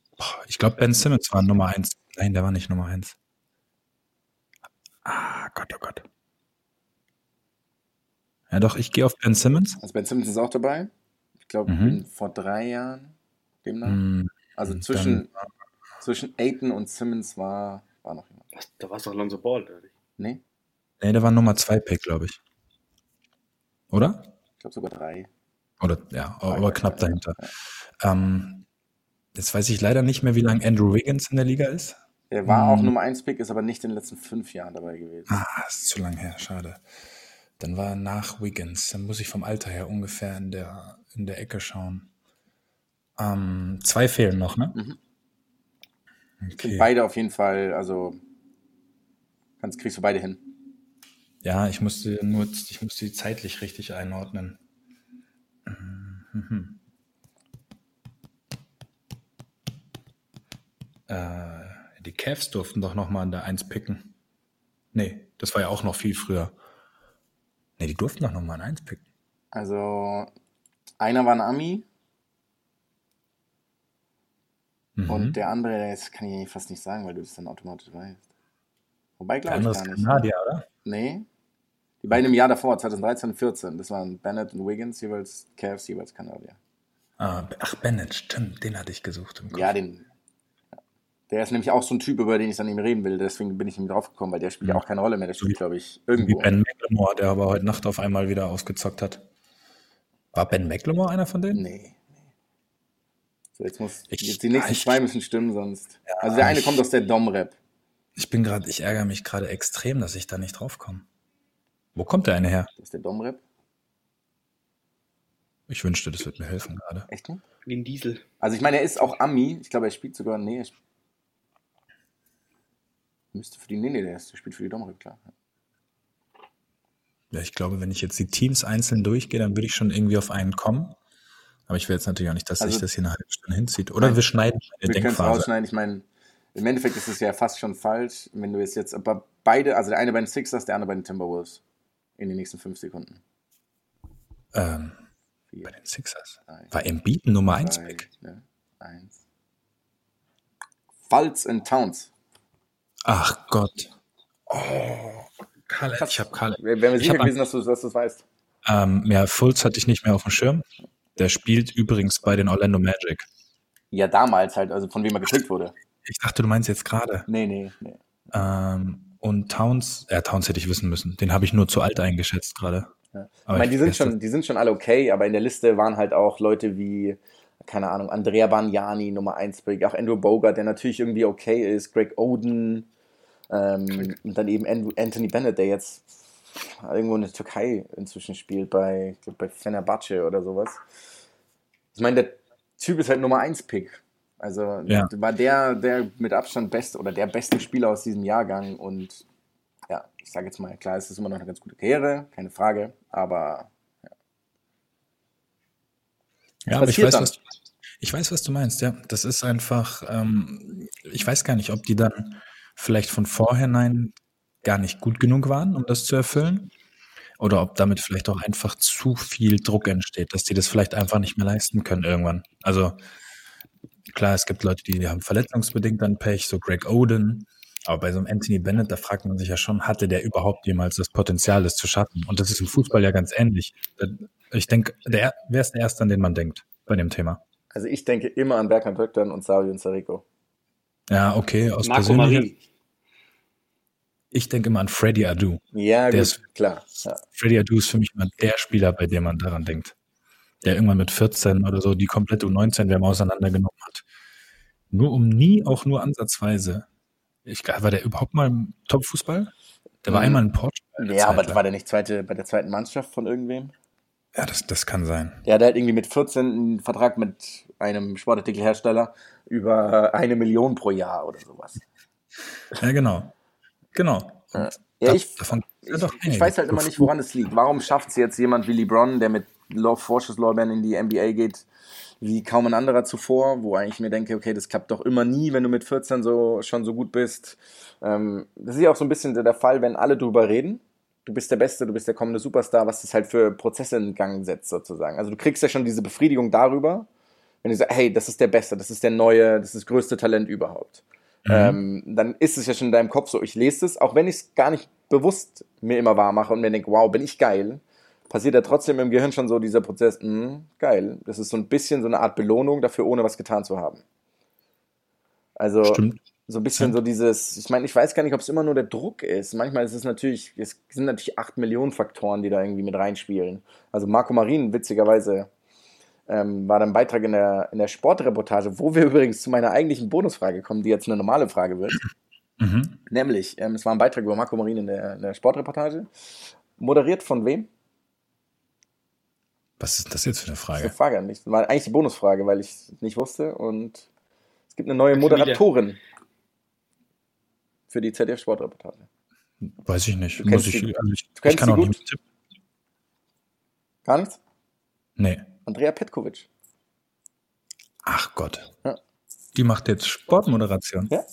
ich glaube Ben Simmons war Nummer eins. Nein, der war nicht Nummer eins. Ah, Gott, oh Gott. Ja doch, ich gehe auf Ben Simmons. Also Ben Simmons ist auch dabei. Ich glaube, Mhm. vor drei Jahren. Demnach. Hm, Also dann- zwischen, zwischen Aiton und Simmons war, war noch jemand. Was, da war es doch Lonzo Ball, oder nicht? Nee, nee, der war Nummer zwei Pick, glaube ich. Oder? ich glaube sogar drei. Oder ja, Drei, aber knapp drei, dahinter. ja. Ähm, jetzt weiß ich leider nicht mehr, wie lange Andrew Wiggins in der Liga ist. Er war auch Hm. Nummer 1 Pick, ist aber nicht in den letzten fünf Jahren dabei gewesen. Ah, ist zu lang her, schade. Dann war er nach Wiggins. Dann muss ich vom Alter her ungefähr in der, in der Ecke schauen. Ähm, zwei fehlen noch, ne? Mhm. Sind Okay. beide auf jeden Fall, also kannst, kriegst du beide hin. Ja, ich musste nur, ich musste die zeitlich richtig einordnen. Mhm. Äh, die Cavs durften doch noch mal an der 1 picken. Nee, das war ja auch noch viel früher. Nee, die durften doch noch mal an 1 picken. Also einer war ein Ami Mhm. und der andere, das kann ich fast nicht sagen, weil du es dann automatisch weißt. Wobei glaube ich ist gar nicht. Kanadier, oder? Nee. Die beiden im Jahr davor, 2013 und 14, das waren Bennett und Wiggins, jeweils Cavs, jeweils Kanadier. Ah, ach, Bennett, stimmt, den hatte ich gesucht im Kopf. Ja, den. Der ist nämlich auch so ein Typ, über den ich dann eben reden will. Deswegen bin ich ihm drauf gekommen, weil der spielt ja Mhm. auch keine Rolle mehr. Der spielt, glaube ich, Wie irgendwo. Ben McLemore, der aber heute Nacht auf einmal wieder ausgezockt hat. War Ben McLemore einer von denen? Nee. So, jetzt muss. Ich- jetzt die nächsten ich- zwei müssen stimmen, sonst. also der eine ich- kommt aus der Dom-Rap. Ich bin gerade, ich ärgere mich gerade extrem, dass ich da nicht drauf komme. Wo kommt der eine her? Das ist der Dom-Rap. Ich wünschte, das wird mir helfen gerade. Echt nicht? Wie ein Diesel. Also ich meine, er ist auch Ami. Ich glaube, er spielt sogar. Nee, er müsste für die. Nee, nee, der, ist, der spielt für die Dom-Rap, klar. Ja, ich glaube, wenn ich jetzt die Teams einzeln durchgehe, dann würde ich schon irgendwie auf einen kommen. Aber ich will jetzt natürlich auch nicht, dass Also- sich das hier eine halbe Stunde hinzieht. Oder Nein. wir schneiden eine Wir können es Denkphase. rausschneiden. Ich meine, Im Endeffekt ist es ja fast schon falsch, wenn du es jetzt, aber beide, also der eine bei den Sixers, der andere bei den Timberwolves in den nächsten fünf Sekunden. Ähm, Vier, bei den Sixers. drei, War Embiid Nummer 1 zwei, Pick? ne, eins. Fultz and Towns. Ach Gott. Oh, Kalle, ich habe Kalle. Wären wir Ich sicher gewesen, dass du dass es weißt. Ähm, ja, Fultz hatte ich nicht mehr auf dem Schirm. Der spielt übrigens bei den Orlando Magic. Ja, damals halt, also von wem er gepickt wurde. Ich dachte, du meinst jetzt gerade. Nee, nee, nee. Ähm, und Towns, ja, Towns hätte ich wissen müssen. Den habe ich nur zu alt eingeschätzt gerade. Ja. Ich meine, die sind, schon, die sind schon alle okay, aber in der Liste waren halt auch Leute wie, keine Ahnung, Andrea Bagnani, Nummer 1 Pick, auch Andrew Bogart, der natürlich irgendwie okay ist, Greg Oden, ähm, und dann eben Anthony Bennett, der jetzt irgendwo in der Türkei inzwischen spielt, bei, ich glaub, bei Fenerbahce oder sowas. Ich meine, der Typ ist halt Nummer 1 Pick. Also Ja. war der, der mit Abstand beste oder der beste Spieler aus diesem Jahrgang und ja, ich sage jetzt mal, klar, es ist immer noch eine ganz gute Karriere, keine Frage, aber Ja, aber ich weiß, dann? was, ich weiß, was du meinst, ja. Das ist einfach, ähm, ich weiß gar nicht, ob die dann vielleicht von vorhinein gar nicht gut genug waren, um das zu erfüllen. Oder ob damit vielleicht auch einfach zu viel Druck entsteht, dass die das vielleicht einfach nicht mehr leisten können irgendwann. Also klar, es gibt Leute, die haben verletzungsbedingt dann Pech, so Greg Oden. Aber bei so einem Anthony Bennett, da fragt man sich ja schon, hatte der überhaupt jemals das Potenzial, das zu schaffen? Und das ist im Fußball ja ganz ähnlich. Ich denke, der, wer ist der Erste, an den man denkt bei dem Thema? also ich denke immer an Berkan Böcktan und Sario Sarico. Ja, okay, aus Marco persönlicher Marin. Ich denke immer an Freddy Adu. Ja, Der gut, ist- klar. Ja. Freddy Adu ist für mich immer der Spieler, bei dem man daran denkt. Der irgendwann mit 14 oder so die komplette U19-WM auseinandergenommen hat. Nur um nie, auch nur ansatzweise. Ich, war der überhaupt mal im Top-Fußball? Der war Mhm. einmal in Portugal. Ja, Zeit aber lang. war der nicht zweite, bei der zweiten Mannschaft von irgendwem? Ja, das, das kann sein. Der hatte halt irgendwie mit 14 einen Vertrag mit einem Sportartikelhersteller über eine Million pro Jahr oder sowas. Ja, genau. Genau. Ja. Da- ich, ich, ich weiß halt immer nicht, woran es liegt. Warum schafft es jetzt jemand wie LeBron, der mit Law- Vorschusslorbeeren in die NBA geht, wie kaum ein anderer zuvor, wo eigentlich mir denke, okay, das klappt doch immer nie, wenn du mit 14 so schon so gut bist. Ähm, das ist ja auch so ein bisschen der Fall, wenn alle drüber reden. Du bist der Beste, du bist der kommende Superstar, was das halt für Prozesse in Gang setzt sozusagen. Also du kriegst ja schon diese Befriedigung darüber, wenn du sagst, hey, das ist der Beste, das ist der neue, das ist das größte Talent überhaupt. Mhm. Ähm, dann ist es ja schon in deinem Kopf so, ich lese es, auch wenn ich es gar nicht bewusst mir immer wahr mache und mir denke, wow, bin ich geil, passiert ja trotzdem im Gehirn schon so dieser Prozess, mh, geil. Das ist so ein bisschen so eine Art Belohnung dafür, ohne was getan zu haben. Also Stimmt. so ein bisschen so dieses, ich meine, ich weiß gar nicht, ob es immer nur der Druck ist. Manchmal ist es natürlich, es sind natürlich acht Millionen Faktoren, die da irgendwie mit reinspielen. Also Marco Marin, witzigerweise, ähm, war dann Beitrag in der, in der Sportreportage, wo wir übrigens zu meiner eigentlichen Bonusfrage kommen, die jetzt eine normale Frage wird. Mhm. Nämlich, ähm, es war ein Beitrag über Marco Marin in der, in der Sportreportage. Moderiert von wem? Was ist das jetzt für eine Das ist eine Frage? Frage an mich. Das war eigentlich die Bonusfrage, weil ich es nicht wusste. Und es gibt eine neue. Moderatorin für die ZDF-Sportreportage. Weiß ich nicht. Du Muss kennst ich, sie- also ich, ich kann sie auch gut? nicht tippen. Gar nichts? Nee. Andrea Petkovic. Ach Gott. Ja. Die macht jetzt Sportmoderation. Ja.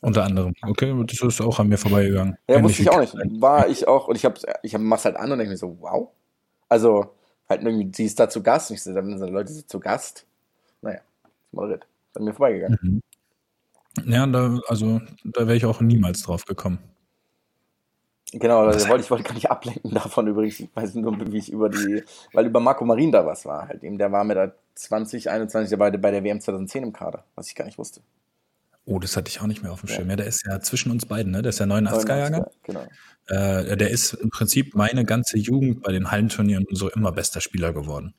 Unter anderem. Okay, das ist auch an mir vorbeigegangen. Ja, Ähnlich wusste ich auch nicht. War ich auch. Und ich, hab's, ich hab, mach's halt an und denke mir so, wow. Also, halt irgendwie, sie ist da zu Gast. Und ich so, dann sind Leute sind zu Gast. Naja, moderiert. Ist an mir vorbeigegangen. Mhm. Ja, da, also da wäre ich auch niemals drauf gekommen. Genau, also wollte ich wollte gar nicht ablenken davon übrigens. Ich weiß nur, wie ich über die, weil über Marco Marin da was war. Halt eben, der war mit der 2021 der bei, bei der WM 2010 im Kader, was ich gar nicht wusste. Oh, das hatte ich auch nicht mehr auf dem Ja. Schirm. Ja, der ist ja zwischen uns beiden, ne? Der ist ja 89er-Jahrgang. Genau. Äh, der ist im Prinzip meine ganze Jugend bei den Hallenturnieren und so immer bester Spieler geworden.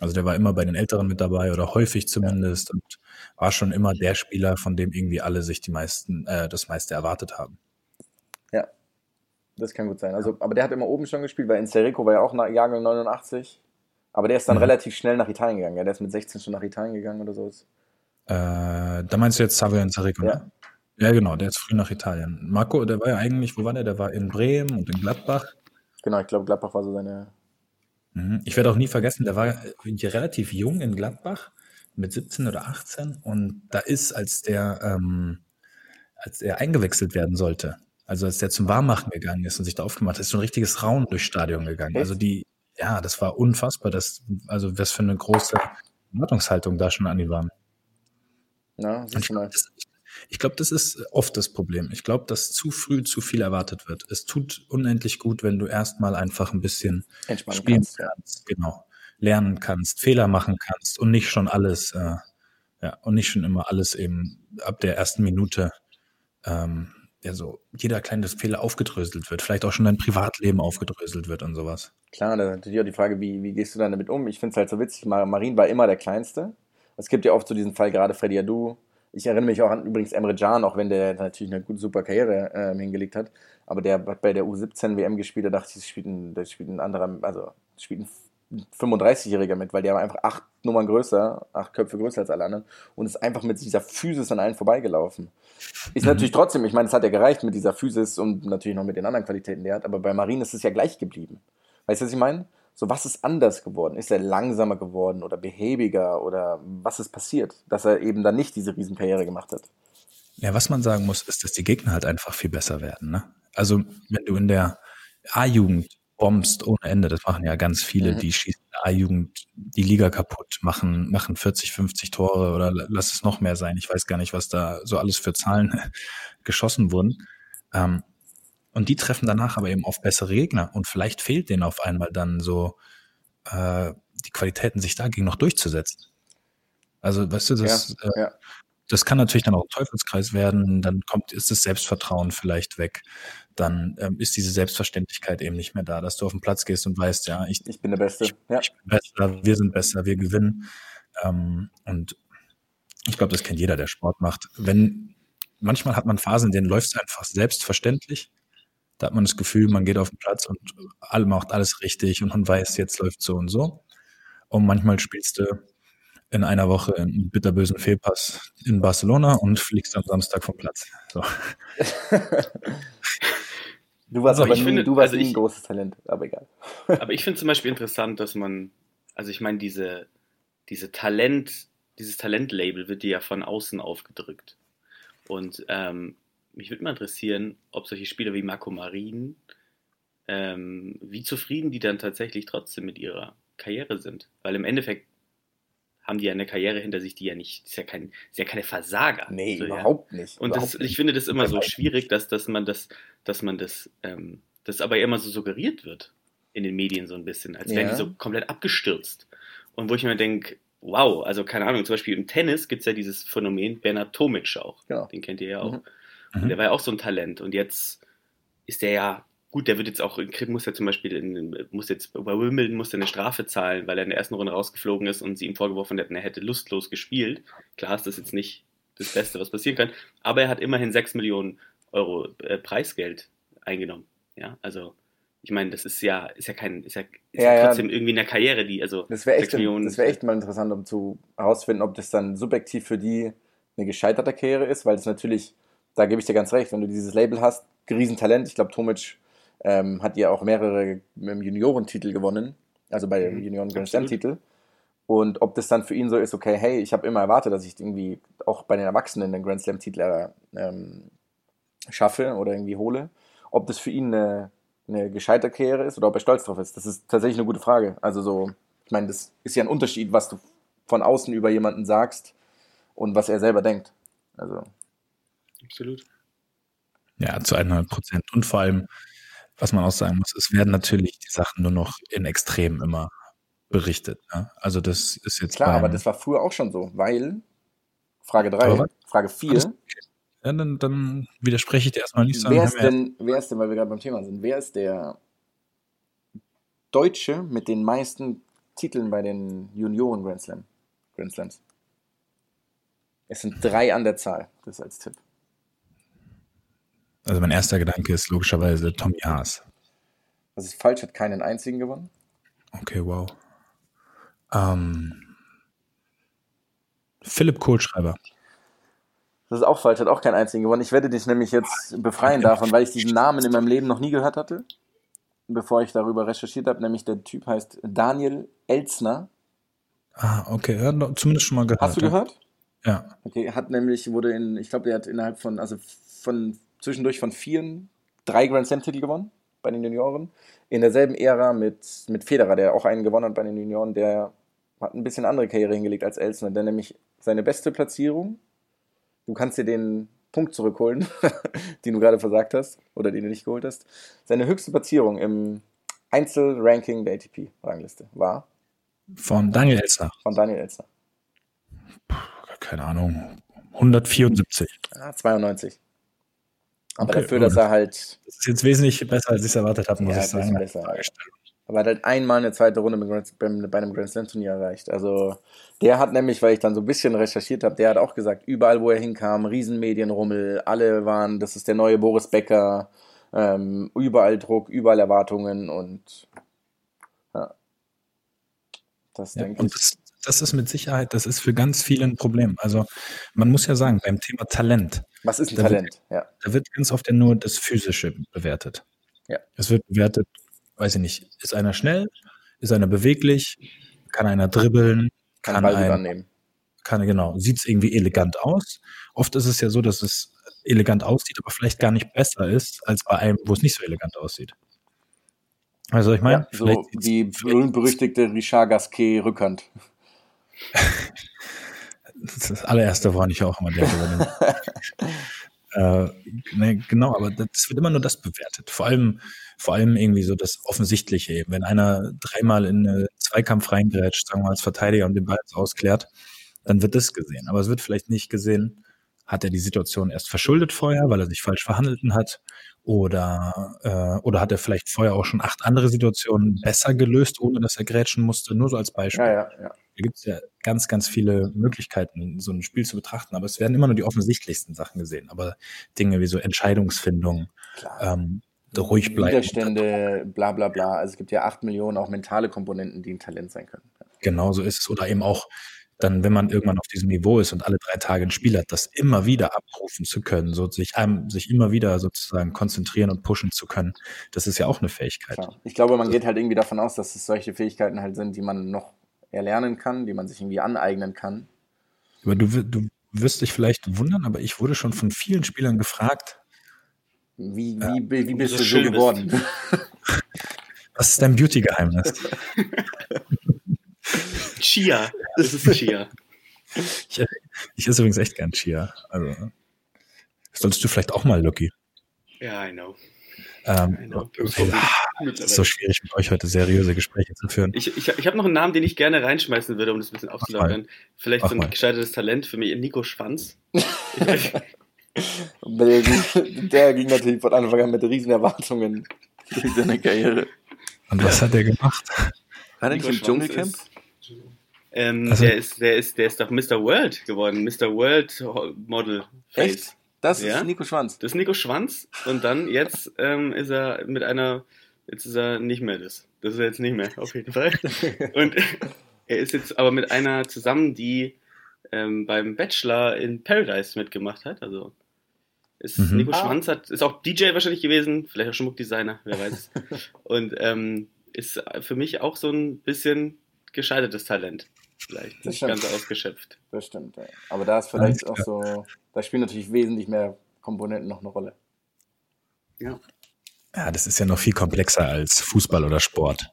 Also der war immer bei den Älteren mit dabei oder häufig zumindest und war schon immer der Spieler, von dem irgendwie alle sich die meisten, äh, das meiste erwartet haben. Das kann gut sein. Also, aber der hat immer oben schon gespielt, weil Inserico war ja auch nach Jahrgang 89. Aber der ist dann Mhm. relativ schnell nach Italien gegangen. Ja, der ist mit 16 schon nach Italien gegangen oder so. Äh, da meinst du jetzt Xavier Ensarico, Ja. ne? Ja, genau, der ist früh nach Italien. Marco, der war ja eigentlich, wo war der? Der war in Bremen und in Gladbach. Genau, ich glaube, Gladbach war so seine. Mhm. Ich werde auch nie vergessen, der war relativ jung in Gladbach mit 17 oder 18 und da ist, als der, ähm, als er eingewechselt werden sollte, also als der zum Warmmachen gegangen ist und sich da aufgemacht hat, ist so ein richtiges Raun durchs Stadion gegangen. Also die, ja, das war unfassbar. Das, also was für eine große Erwartungshaltung da schon an die waren. Ja, ich glaube, das, ich glaub, das ist oft das Problem. Ich glaube, dass zu früh zu viel erwartet wird. Es tut unendlich gut, wenn du erstmal einfach ein bisschen spielen kannst, kannst, genau, lernen kannst, Fehler machen kannst und nicht schon alles, äh, ja, und nicht schon immer alles eben ab der ersten Minute, ähm, ja, so jeder kleine Fehler aufgedröselt wird, vielleicht auch schon dein Privatleben aufgedröselt wird und sowas. Klar, da natürlich auch die Frage, wie, wie gehst du dann damit um? Ich finde es halt so witzig, Mar- Marin war immer der Kleinste. Es gibt ja oft so diesen Fall, gerade Freddy Adu. Ich erinnere mich auch an übrigens Emre Can, auch wenn der natürlich eine gute, super Karriere ähm, hingelegt hat. Aber der hat bei der U17 WM gespielt, da dachte ich, das spielt ein, das spielt ein anderer, also spielt ein 35-Jähriger mit, weil der war einfach acht Nummern größer, acht Köpfe größer als alle anderen und ist einfach mit dieser Physis an allen vorbeigelaufen. Ist natürlich trotzdem, ich meine, es hat ja gereicht mit dieser Physis und natürlich noch mit den anderen Qualitäten, die er hat, aber bei Marin ist es ja gleich geblieben. Weißt du, was ich meine? So, was ist anders geworden? Ist er langsamer geworden oder behäbiger oder was ist passiert, dass er eben dann nicht diese Riesenkarriere gemacht hat? Ja, was man sagen muss, ist, dass die Gegner halt einfach viel besser werden. Ne? Also wenn du in der A-Jugend bombst ohne Ende, das machen ja ganz viele, Mhm. die schießen in der A-Jugend die Liga kaputt, machen, machen 40, 50 Tore oder lass es noch mehr sein. Ich weiß gar nicht, was da so alles für Zahlen geschossen wurden. Ähm, und die treffen danach aber eben auf bessere Gegner und vielleicht fehlt denen auf einmal dann so äh, die Qualitäten, sich dagegen noch durchzusetzen. Also, weißt du, das, ja, äh, ja. Das kann natürlich dann auch ein Teufelskreis werden, dann kommt, ist das Selbstvertrauen vielleicht weg, dann ähm, ist diese Selbstverständlichkeit eben nicht mehr da, dass du auf den Platz gehst und weißt, ja, ich, Ich bin der Beste. Ja. ich bin besser, wir sind besser, wir gewinnen. Ähm, und ich glaube, das kennt jeder, der Sport macht. Wenn manchmal hat man Phasen, in denen läuft es einfach selbstverständlich. Da hat man das Gefühl, man geht auf den Platz und alle macht alles richtig und man weiß, jetzt läuft so und so. Und manchmal spielst du in einer Woche einen bitterbösen Fehlpass in Barcelona und fliegst am Samstag vom Platz. So. Du warst Aber aber ich nie, finde- du warst also nie ein ich- großes Talent, aber egal. Aber ich finde zum Beispiel interessant, dass man, also ich meine, diese, diese Talent, dieses Talentlabel wird dir ja von außen aufgedrückt. Und ähm, mich würde mal interessieren, ob solche Spieler wie Marco Marin, ähm, wie zufrieden die dann tatsächlich trotzdem mit ihrer Karriere sind. Weil im Endeffekt haben die ja eine Karriere hinter sich, die ja nicht, ist ja, kein, ist ja keine Versager. Nee, So, ja. überhaupt nicht. Und überhaupt das, nicht. ich finde das immer so schwierig, dass, dass man das, dass man das, ähm, das aber immer so suggeriert wird in den Medien so ein bisschen, als wären Ja. die so komplett abgestürzt. Und wo ich mir denke, wow, also keine Ahnung, zum Beispiel im Tennis gibt es ja dieses Phänomen Bernhard Tomic auch. Genau. Den kennt ihr ja auch. Mhm. Und der war ja auch so ein Talent. Und jetzt ist der ja, gut, der wird jetzt auch, muss ja zum Beispiel, in, muss jetzt bei Wimbledon muss er eine Strafe zahlen, weil er in der ersten Runde rausgeflogen ist und sie ihm vorgeworfen hätten, er hätte lustlos gespielt. Klar ist das jetzt nicht das Beste, was passieren kann, aber er hat immerhin 6 Millionen Euro äh, Preisgeld eingenommen. Ja, also ich meine, das ist ja, ist ja kein, ist ja, ist Ja, ja ja. trotzdem irgendwie eine Karriere, die, also Das wäre echt, 6 Millionen. das wär echt mal interessant, um zu herausfinden, ob das dann subjektiv für die eine gescheiterte Karriere ist, weil es natürlich, da gebe ich dir ganz recht, wenn du dieses Label hast, Riesentalent, ich glaube, Tomic ähm, hat ja auch mehrere Juniorentitel gewonnen, also bei dem Mhm, Junioren Grand absolut. Slam-Titel. Und ob das dann für ihn so ist, okay, hey, ich habe immer erwartet, dass ich irgendwie auch bei den Erwachsenen den Grand Slam-Titel ähm, schaffe oder irgendwie hole. Ob das für ihn eine, eine gescheiterte Karriere ist oder ob er stolz drauf ist, das ist tatsächlich eine gute Frage. Also so, ich meine, das ist ja ein Unterschied, was du von außen über jemanden sagst und was er selber denkt. Also, Absolut. Ja, zu 100 Prozent. Und vor allem, was man auch sagen muss, es werden natürlich die Sachen nur noch in Extremen immer berichtet. Ne? Also das ist jetzt klar, aber das war früher auch schon so, weil, Frage Aber 3, was? Frage Alles 4, ja, dann, dann widerspreche ich dir erstmal nicht. wer ist denn, wer ist denn, weil wir gerade beim Thema sind, wer ist der Deutsche mit den meisten Titeln bei den Junioren Grand Slam, Grand Slams? Es sind drei an der Zahl, das als Tipp. Also mein erster Gedanke ist logischerweise Tommy Haas. Das ist falsch, hat keinen einzigen gewonnen. Okay, wow. Ähm, Philipp Kohlschreiber. Das ist auch falsch, hat auch keinen einzigen gewonnen. Ich werde dich nämlich jetzt befreien davon, weil ich diesen Namen in meinem Leben noch nie gehört hatte, bevor ich darüber recherchiert habe. Nämlich der Typ heißt Daniel Elzner. Ah, okay, ja, zumindest schon mal gehört. Hast du gehört? Ja. Okay, hat nämlich, wurde in, ich glaube, er hat innerhalb von, also von zwischendurch von vier, drei Grand Slam-Titel gewonnen bei den Junioren. In derselben Ära mit, mit Federer, der auch einen gewonnen hat bei den Junioren, der hat ein bisschen andere Karriere hingelegt als Elsner, der nämlich seine beste Platzierung, du kannst dir den Punkt zurückholen, den du gerade versagt hast oder den du nicht geholt hast. Seine höchste Platzierung im Einzelranking der ATP-Rangliste war Von Daniel Elsner. von Daniel Elsner. Keine Ahnung. 174. Ah, 92. Aber Okay, dafür, dass er halt Das ist jetzt wesentlich besser, als ich es erwartet habe, muss Ja, ich sagen. besser. Aber er hat halt einmal eine zweite Runde bei einem Grand Slam Turnier erreicht. Also der hat nämlich, weil ich dann so ein bisschen recherchiert habe, der hat auch gesagt, überall wo er hinkam, Riesenmedienrummel, alle waren, das ist der neue Boris Becker, ähm, überall Druck, überall Erwartungen und ja. Das Ja, denke ich. das, das ist mit Sicherheit, das ist für ganz viele ein Problem. Also man muss ja sagen, beim Thema Talent, Was ist ein da wird- Talent? Ja. da wird ganz oft ja nur das Physische bewertet. Ja. Es wird bewertet, weiß ich nicht, ist einer schnell, ist einer beweglich, kann einer dribbeln, Kann kann, Ball annehmen. kann genau, sieht es irgendwie elegant aus. Oft ist es ja so, dass es elegant aussieht, aber vielleicht gar nicht besser ist als bei einem, wo es nicht so elegant aussieht. Also ich meine, Ja, so die berühmt-berüchtigte Richard Gasquet Rückhand. Das ist das allererste, woran ich auch immer denke. Wenn äh, ne, genau, aber das wird immer nur das bewertet. Vor allem, vor allem irgendwie so das Offensichtliche eben. Wenn einer dreimal in einen Zweikampf reingrätscht, sagen wir mal als Verteidiger und den Ball ausklärt, dann wird das gesehen. Aber es wird vielleicht nicht gesehen, hat er die Situation erst verschuldet vorher, weil er sich falsch verhandelten hat, oder, äh, oder hat er vielleicht vorher auch schon acht andere Situationen besser gelöst, ohne dass er grätschen musste, nur so als Beispiel. Ja, ja, ja. Da gibt es ja ganz, ganz viele Möglichkeiten, so ein Spiel zu betrachten, aber es werden immer nur die offensichtlichsten Sachen gesehen. Aber Dinge wie so Entscheidungsfindung, ähm, ruhig bleiben. Widerstände, bla bla bla. Also es gibt ja acht Millionen auch mentale Komponenten, die ein Talent sein können. Genau so ist es. Oder eben auch dann, wenn man irgendwann auf diesem Niveau ist und alle drei Tage ein Spiel hat, das immer wieder abrufen zu können, so sich, einem, sich immer wieder sozusagen konzentrieren und pushen zu können, das ist ja auch eine Fähigkeit. Klar. Ich glaube, man geht halt irgendwie davon aus, dass es solche Fähigkeiten halt sind, die man noch erlernen kann, die man sich irgendwie aneignen kann. Aber du, du wirst dich vielleicht wundern, aber ich wurde schon von vielen Spielern gefragt, Wie, wie, wie, wie bist du so schön geworden? was ist dein Beauty-Geheimnis? Chia. Das ist Chia. Ich, ich esse übrigens echt gern Chia. Also solltest du vielleicht auch mal, Lucky. Ja, I know. Ähm, I know. es ist so schwierig, mit euch heute seriöse Gespräche zu führen. Ich, ich, ich habe noch einen Namen, den ich gerne reinschmeißen würde, um das ein bisschen aufzulockern. Vielleicht Mach so ein mal. gescheitertes Talent für mich, Nico Schwanz. der, der ging natürlich von Anfang an mit riesen Erwartungen durch seine Karriere. Und was hat er gemacht? War der Nico nicht im Dschungelcamp? ist- Ähm, Also- der, ist, der, ist, der ist doch Mr. World geworden. Mr. World Model. Face. Echt? Das Ja. ist Nico Schwanz. Das ist Nico Schwanz und dann jetzt ähm, ist er mit einer, jetzt ist er nicht mehr das. Das ist er jetzt nicht mehr, auf jeden Fall. Und er ist jetzt aber mit einer zusammen, die ähm, beim Bachelor in Paradise mitgemacht hat. Also ist Mhm. Nico Ah. Schwanz hat, ist auch DJ wahrscheinlich gewesen, vielleicht auch Schmuckdesigner, wer weiß. und ähm, ist für mich auch so ein bisschen gescheitertes Talent. Vielleicht Das nicht stimmt. ganz ausgeschöpft. Das stimmt. Ja. Aber da ist vielleicht auch so, da spielen natürlich wesentlich mehr Komponenten noch eine Rolle. Ja. Ja, das ist ja noch viel komplexer als Fußball oder Sport,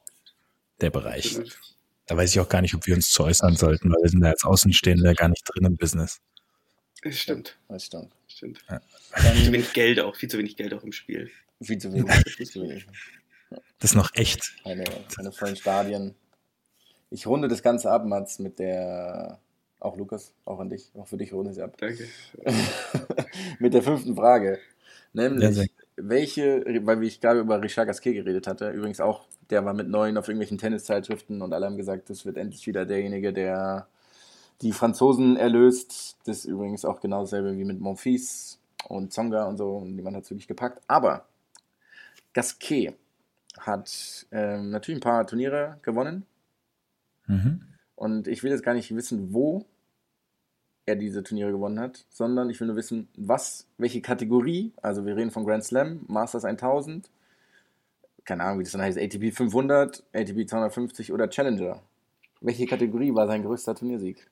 der Bereich. Da weiß ich auch gar nicht, ob wir uns zu äußern sollten, weil wir sind da als Außenstehende gar nicht drin im Business. Das stimmt. Das stimmt. Stimmt. Ja. Viel zu wenig Geld auch, viel zu wenig Geld auch im Spiel. viel zu wenig. Viel zu wenig. Das ist noch echt. Keine, keine vollen Stadien. Ich runde das Ganze ab, Mats, mit der, auch Lukas, auch an dich, auch für dich runde ich es ab. Danke. mit der fünften Frage. Ja, Nämlich, sehr- welche, weil ich gerade über Richard Gasquet geredet hatte, übrigens auch, der war mit neun auf irgendwelchen Tenniszeitschriften und alle haben gesagt, das wird endlich wieder derjenige, der die Franzosen erlöst. Das ist übrigens auch genau dasselbe wie mit Monfils und Zonga und so, und niemand hat es wirklich gepackt. Aber Gasquet hat ähm, natürlich ein paar Turniere gewonnen Mhm. und ich will jetzt gar nicht wissen, wo er diese Turniere gewonnen hat, sondern ich will nur wissen, was, welche Kategorie, also wir reden von Grand Slam, Masters 1000, keine Ahnung, wie das dann heißt, ATP 500, ATP 250 oder Challenger. Welche Kategorie war sein größter Turniersieg?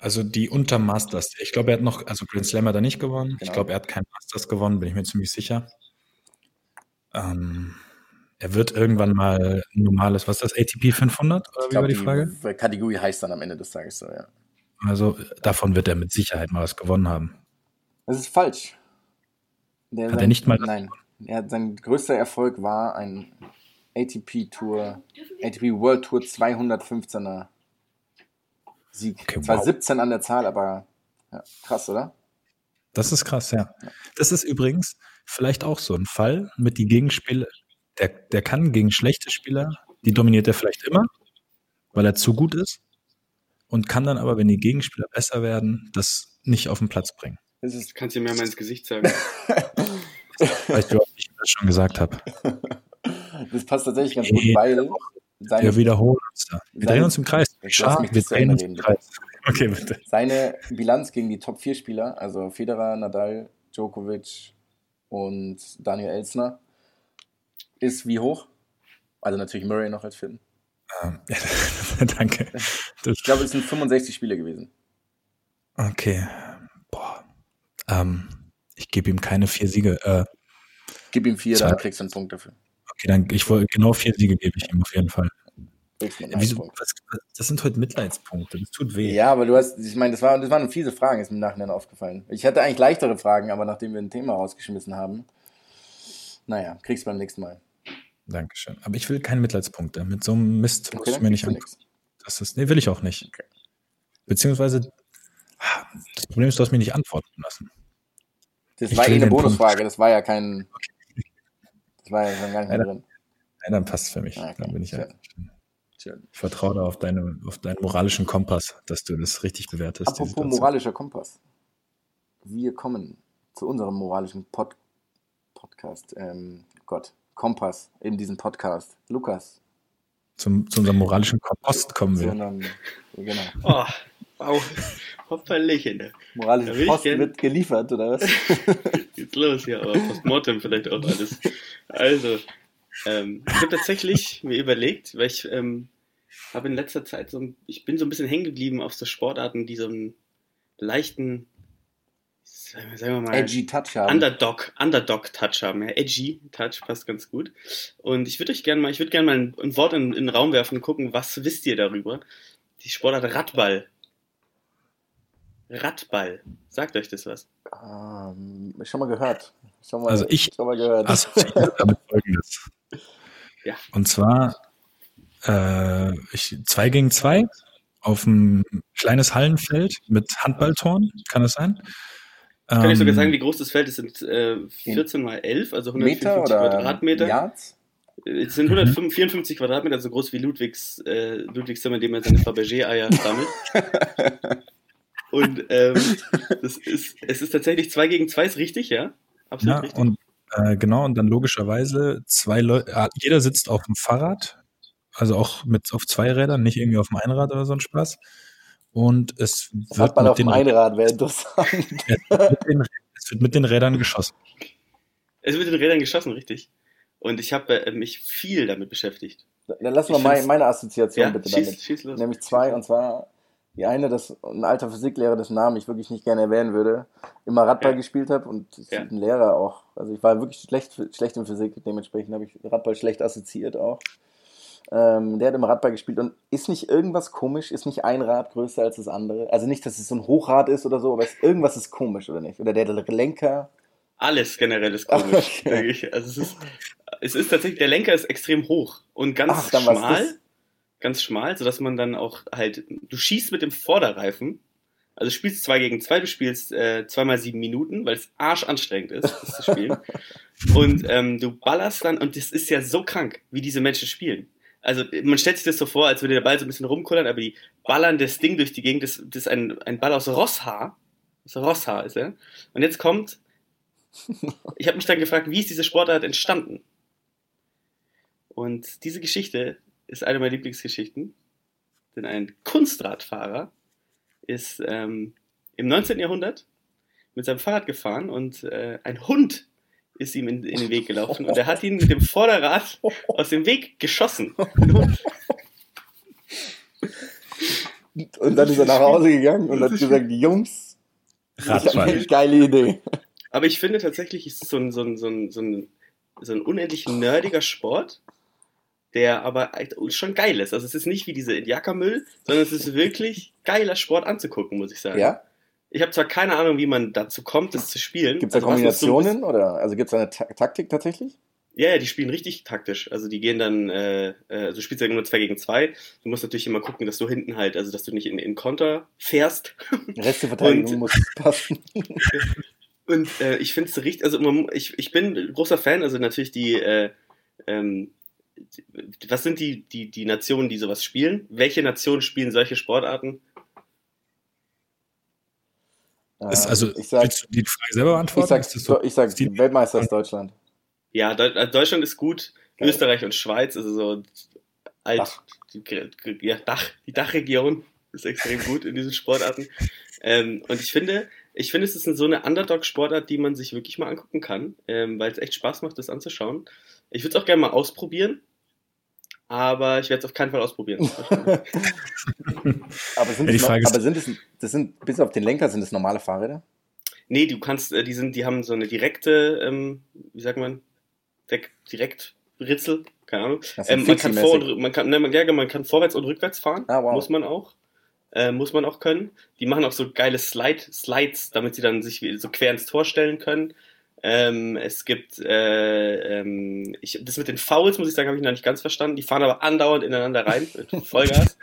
Also die unter Masters. Ich glaube, er hat noch, also Grand Slam hat er nicht gewonnen. Ich Genau. glaube, er hat kein Masters gewonnen, bin ich mir ziemlich sicher. Ähm, er wird irgendwann mal ein normales, was ist das, ATP 500? Oder Ich wie glaube, war die Frage? die Kategorie heißt dann am Ende des Tages so, ja. Also davon wird er mit Sicherheit mal was gewonnen haben. Das ist falsch. Der Hat er nicht mal Nein. Er sein größter Erfolg war ein ATP Tour, ATP World Tour 215er Sieg. Okay, Zwar wow. 17 an der Zahl, aber ja, krass, oder? Das ist krass, ja. Das ist übrigens vielleicht auch so ein Fall mit die Gegenspieler. Der, der kann gegen schlechte Spieler, die dominiert er vielleicht immer, weil er zu gut ist. Und kann dann aber, wenn die Gegenspieler besser werden, das nicht auf den Platz bringen. Das ist, Du kannst dir mehr mal ins Gesicht sagen. Weißt du, ich das schon gesagt habe? das passt tatsächlich ganz gut, weil seine, Wir wiederholen uns da. Wir Seine- drehen uns im Kreis. Schade, mich wir drehen uns im Kreis. Okay, bitte. seine Bilanz gegen die Top 4 Spieler, also Federer, Nadal, Djokovic und Daniel Elsner, ist wie hoch? Also natürlich Murray noch als Vierten. Ähm, ja, danke. Das, Ich glaube, es sind 65 Spiele gewesen. okay. Boah. Ähm, ich gebe ihm keine vier Siege. Äh, Gib ihm vier, Zwei. dann kriegst du einen Punkt dafür. okay, dann ich wollte genau vier Siege gebe ich ihm auf jeden Fall. Wieso, was, das sind heute Mitleidspunkte. Das tut weh. Ja, aber du hast, ich meine, das, war, das waren fiese Fragen, ist mir im Nachhinein aufgefallen. Ich hatte eigentlich leichtere Fragen, aber nachdem wir ein Thema rausgeschmissen haben, naja, kriegst du beim nächsten Mal. Dankeschön. Aber ich will keine Mitleidspunkte. Mit so einem Mist Okay, du dann mir nicht angucken. Das ist, nee, will ich auch nicht. Okay. Beziehungsweise, das Problem ist, du hast mich nicht antworten lassen. Das Ich war eh eine den Punkt. Bonusfrage, das war ja kein. Das war ja schon gar nicht mehr Ja, drin. Nein, dann passt für mich. Ah, okay. Dann bin ich ja. Schön. Ich vertraue da auf, deine, auf deinen moralischen Kompass, dass du das richtig bewertest. Apropos moralischer Kompass. Wir kommen zu unserem moralischen Pod Podcast. Ähm, Gott, Kompass in diesem Podcast. Lukas. Zum, zu unserem moralischen Kompost kommen wir. unserem, genau. Oh, wow. Hoppalchen. Da Moralische ich Post gern- wird geliefert, oder was? geht's los, ja, aber Postmortem vielleicht auch alles. Also, ähm, ich habe tatsächlich mir überlegt, weil ich ähm, habe in letzter Zeit so, ein- ich bin so ein bisschen hängen geblieben auf so Sportarten, die so einen leichten, sagen wir- mal, Edgy Touch haben. Underdog, Underdog-Touch haben. Ja, edgy Touch passt ganz gut. Und ich würde euch gerne mal, ich würde gerne mal ein, ein Wort in, in den Raum werfen und gucken, was wisst ihr darüber? Die Sportart Radball. Radball. Sagt euch das was? Ähm, schon mal gehört. Schon mal, Also ich- schon mal gehört. assoziiert damit folgendes. Ja. Und zwar äh, ich, zwei gegen zwei auf ein kleines Hallenfeld mit Handballtoren, kann das sein? Kann ich sogar Ähm, sagen, wie groß das Feld ist? Sind äh, 14 mal 11, also Meter 154 oder Quadratmeter. Yards? Es sind 154 Quadratmeter, so groß wie Ludwigs, äh, Ludwigs Zimmer, in dem er seine Fabergé-Eier sammelt. Und ähm, das ist, es ist tatsächlich 2 gegen 2, ist richtig, ja? Absolut Ja, richtig. und äh, genau, und dann logischerweise zwei Leute, jeder sitzt auf dem Fahrrad, also auch mit auf zwei Rädern, nicht irgendwie auf dem Einrad oder so ein Spaß. Und es wird, Radball mit auf dem den, Einrad wäre interessant. es, wird mit den, es wird mit den Rädern geschossen. Es wird in den Rädern geschossen, richtig. Und ich habe äh, mich viel damit beschäftigt. Dann lass mal meine Assoziation Ja, bitte schieß, damit. schieß los. Nämlich zwei, und zwar die eine, dass ein alter Physiklehrer, dessen Namen ich wirklich nicht gerne erwähnen würde, immer Radball Ja. gespielt habe und Ja. ein Lehrer auch. Also ich war wirklich schlecht, schlecht in Physik, dementsprechend habe ich Radball schlecht assoziiert auch. Ähm, der hat immer Radball gespielt und ist nicht irgendwas komisch, ist nicht ein Rad größer als das andere. Also nicht, dass es so ein Hochrad ist oder so, aber es, irgendwas ist komisch, oder nicht? Oder der Lenker. Alles generell ist komisch, Okay. sag ich. Also es ist, es ist tatsächlich, der Lenker ist extrem hoch und ganz Ach, schmal. Ganz schmal, sodass man dann auch halt, du schießt mit dem Vorderreifen, also du spielst zwei gegen zwei, du spielst äh, zweimal sieben Minuten, weil es arschanstrengend ist, das zu spielen. und ähm, du ballerst dann, und das ist ja so krank, wie diese Menschen spielen. Also man stellt sich das so vor, als würde der Ball so ein bisschen rumkullern, aber die ballern das Ding durch die Gegend, das, das ist ein, ein Ball aus Rosshaar. Aus Rosshaar ist er. Und jetzt kommt, ich habe mich dann gefragt, wie ist diese Sportart entstanden? Und diese Geschichte ist eine meiner Lieblingsgeschichten, denn ein Kunstradfahrer ist ähm, im 19. Jahrhundert mit seinem Fahrrad gefahren und äh, ein Hund ist ihm in, in den Weg gelaufen und er hat ihn mit dem Vorderrad aus dem Weg geschossen. Und dann ist er nach Hause gegangen und hat gesagt, Jungs, habe Radball. eine geile Idee. Aber ich finde tatsächlich, ist es so ein, so ein, so ein, so ein, so ein unendlich nerdiger Sport, der aber schon geil ist. Also es ist nicht wie diese Jackermüll, sondern es ist wirklich geiler Sport anzugucken, muss ich sagen. Ja? Ich habe zwar keine Ahnung, wie man dazu kommt, das zu spielen. Gibt es da Also ist so Kombinationen oder also gibt es eine Ta Taktik tatsächlich? Ja, ja, die spielen richtig taktisch. Also die gehen dann, äh, äh, also du spielst ja nur 2 gegen 2. Du musst natürlich immer gucken, dass du hinten halt, also dass du nicht in, in Konter fährst. Reste Verteidigung Und- muss passen. Und äh, ich finde es richtig, also man, ich, ich bin großer Fan, also natürlich die, äh, ähm, die- was sind die, die, die Nationen, die sowas spielen? Welche Nationen spielen solche Sportarten? Ist, also, ich sag, willst du die Frage selber ich beantworten? sag, Ist das so? ich sag die- Weltmeister ist Deutschland. Ja, äh, Deutschland ist gut, Geil. Österreich und Schweiz, also so alt, Dach. Die, ja, Dach, die Dachregion ist extrem gut in diesen Sportarten. Ähm, und ich finde, ich finde, es ist so eine Underdog-Sportart, die man sich wirklich mal angucken kann, ähm, weil es echt Spaß macht, das anzuschauen. Ich würde es auch gerne mal ausprobieren, aber ich werde es auf keinen Fall ausprobieren. Aber sind, Ja, noch, aber sind es, das sind, bis auf den Lenker, sind es normale Fahrräder? nee, du kannst, äh, die sind, die haben so eine direkte, ähm, wie sagt man, direkt Ritzel, keine Ahnung. Ähm, man, kann vor und, man, kann, ne, man, ja, man kann vorwärts und rückwärts fahren. Ah, wow. Muss man auch. Äh, muss man auch können. Die machen auch so geile Slide, Slides, damit sie dann sich so quer ins Tor stellen können. Ähm, es gibt äh, ähm, ich, das mit den Fouls, muss ich sagen, habe ich noch nicht ganz verstanden. Die fahren aber andauernd ineinander rein mit Vollgas.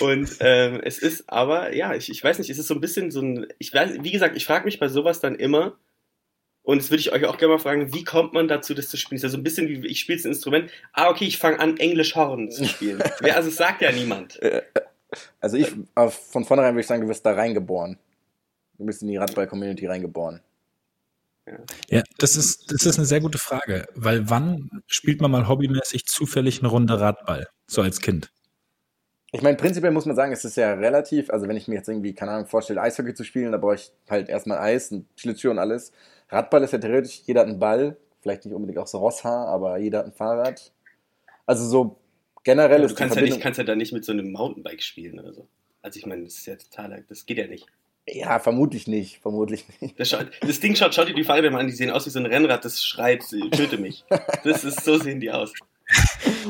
Und ähm, es ist aber, ja, ich, ich weiß nicht, es ist so ein bisschen so ein, ich weiß, wie gesagt, ich frage mich bei sowas dann immer, und das würde ich euch auch gerne mal fragen, wie kommt man dazu, das zu spielen? Ist ja so ein bisschen wie, ich spiele das Instrument, ah, okay, ich fange an, Englisch Horn zu spielen. Wer, also es sagt ja niemand. Also ich, von vornherein würde ich sagen, du wirst da reingeboren. Du bist in die Radball-Community reingeboren. Ja, das ist, das ist eine sehr gute Frage, weil wann spielt man mal hobbymäßig zufällig eine Runde Radball, so als Kind? Ich meine, prinzipiell muss man sagen, es ist ja relativ, also wenn ich mir jetzt irgendwie, keine Ahnung, vorstelle, Eishockey zu spielen, da brauche ich halt erstmal Eis, und Schlittschuhe und alles. Radball ist ja theoretisch, jeder hat einen Ball, vielleicht nicht unbedingt auch so Rosshaar, aber jeder hat ein Fahrrad. Also so generell ist du kannst ja, nicht, kannst ja da nicht mit so einem Mountainbike spielen oder so. Also ich meine, das ist ja total, das geht ja nicht. Ja, vermutlich nicht, vermutlich nicht. Das, schaut, das Ding schaut, schaut dir die Fahrräder mal an, die sehen aus wie so ein Rennrad, das schreit, töte mich. Das ist, so sehen die aus.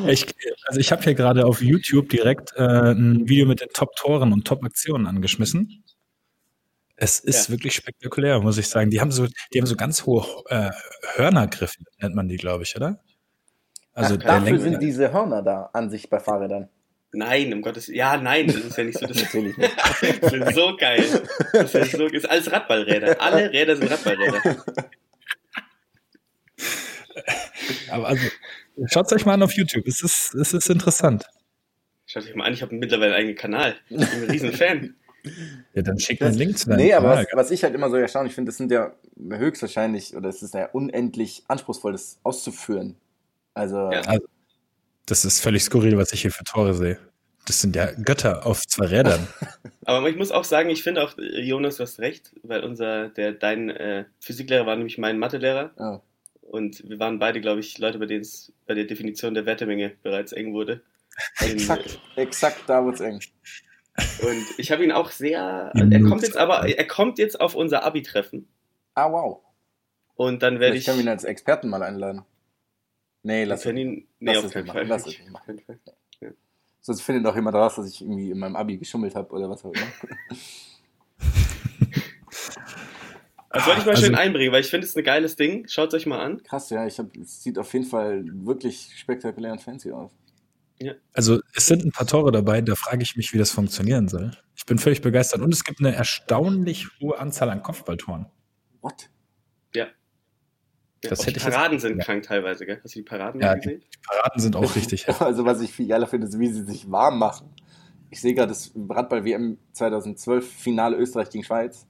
Ich, also ich habe hier gerade auf YouTube direkt äh, ein Video mit den Top-Toren und Top-Aktionen angeschmissen. Es ist Ja. wirklich spektakulär, muss ich sagen. Die haben so, die haben so ganz hohe äh, Hörnergriffe, nennt man die, glaube ich, oder? Also Ach, dafür Lenker- sind diese Hörner da an sich bei Fahrrädern. Nein, um Gottes Ja, nein, das ist ja nicht so. Das, Natürlich nicht. das ist so geil. Das ist, so, ist alles Radballräder. Alle Räder sind Radballräder. Aber also, schaut euch mal an auf YouTube. Es ist, es ist interessant. Schaut euch mal an, ich habe mittlerweile einen eigenen Kanal. Ich bin ein riesen Fan. Ja, dann schickt einen Link zu deinem Nee, aber was, was ich halt immer so erstaunlich finde, das sind ja höchstwahrscheinlich, oder es ist ja unendlich anspruchsvoll, das auszuführen. Also, Ja. Also, das ist völlig skurril, was ich hier für Tore sehe. Das sind ja Götter auf zwei Rädern. Aber ich muss auch sagen, ich finde auch, Jonas, du hast recht, weil unser, der, dein äh, Physiklehrer war nämlich mein Mathelehrer. ja. Und wir waren beide, glaube ich, Leute, bei denen es bei der Definition der Wertemenge bereits eng wurde. In, exakt, exakt da wird's eng. Und ich habe ihn auch sehr. Er kommt jetzt aber, er kommt jetzt auf unser Abi-Treffen. Ah, wow. Und dann werde ich. können wir ihn als Experten mal einladen. Nee, lass ihn. Nee, lass auf es nicht machen, lass es nicht machen. Sonst findet auch jemand raus, dass ich irgendwie in meinem Abi geschummelt habe oder was auch immer. Das wollte ich mal Also- schön einbringen, weil ich finde es ein geiles Ding. Schaut es euch mal an. Krass, ja, ich hab, es sieht auf jeden Fall wirklich spektakulär und fancy aus. Also es sind ein paar Tore dabei, da frage ich mich, wie das funktionieren soll. Ich bin völlig begeistert. Und es gibt eine erstaunlich hohe Anzahl an Kopfballtoren. What? Ja. Das hätte die ich jetzt- Paraden sind ja. krank teilweise, gell? Hast du die Paraden Ja, gesehen? Die Paraden sind auch richtig. Also was ich viel geiler finde, ist, wie sie sich warm machen. Ich sehe gerade das Radball-WM 2012 Finale Österreich gegen Schweiz.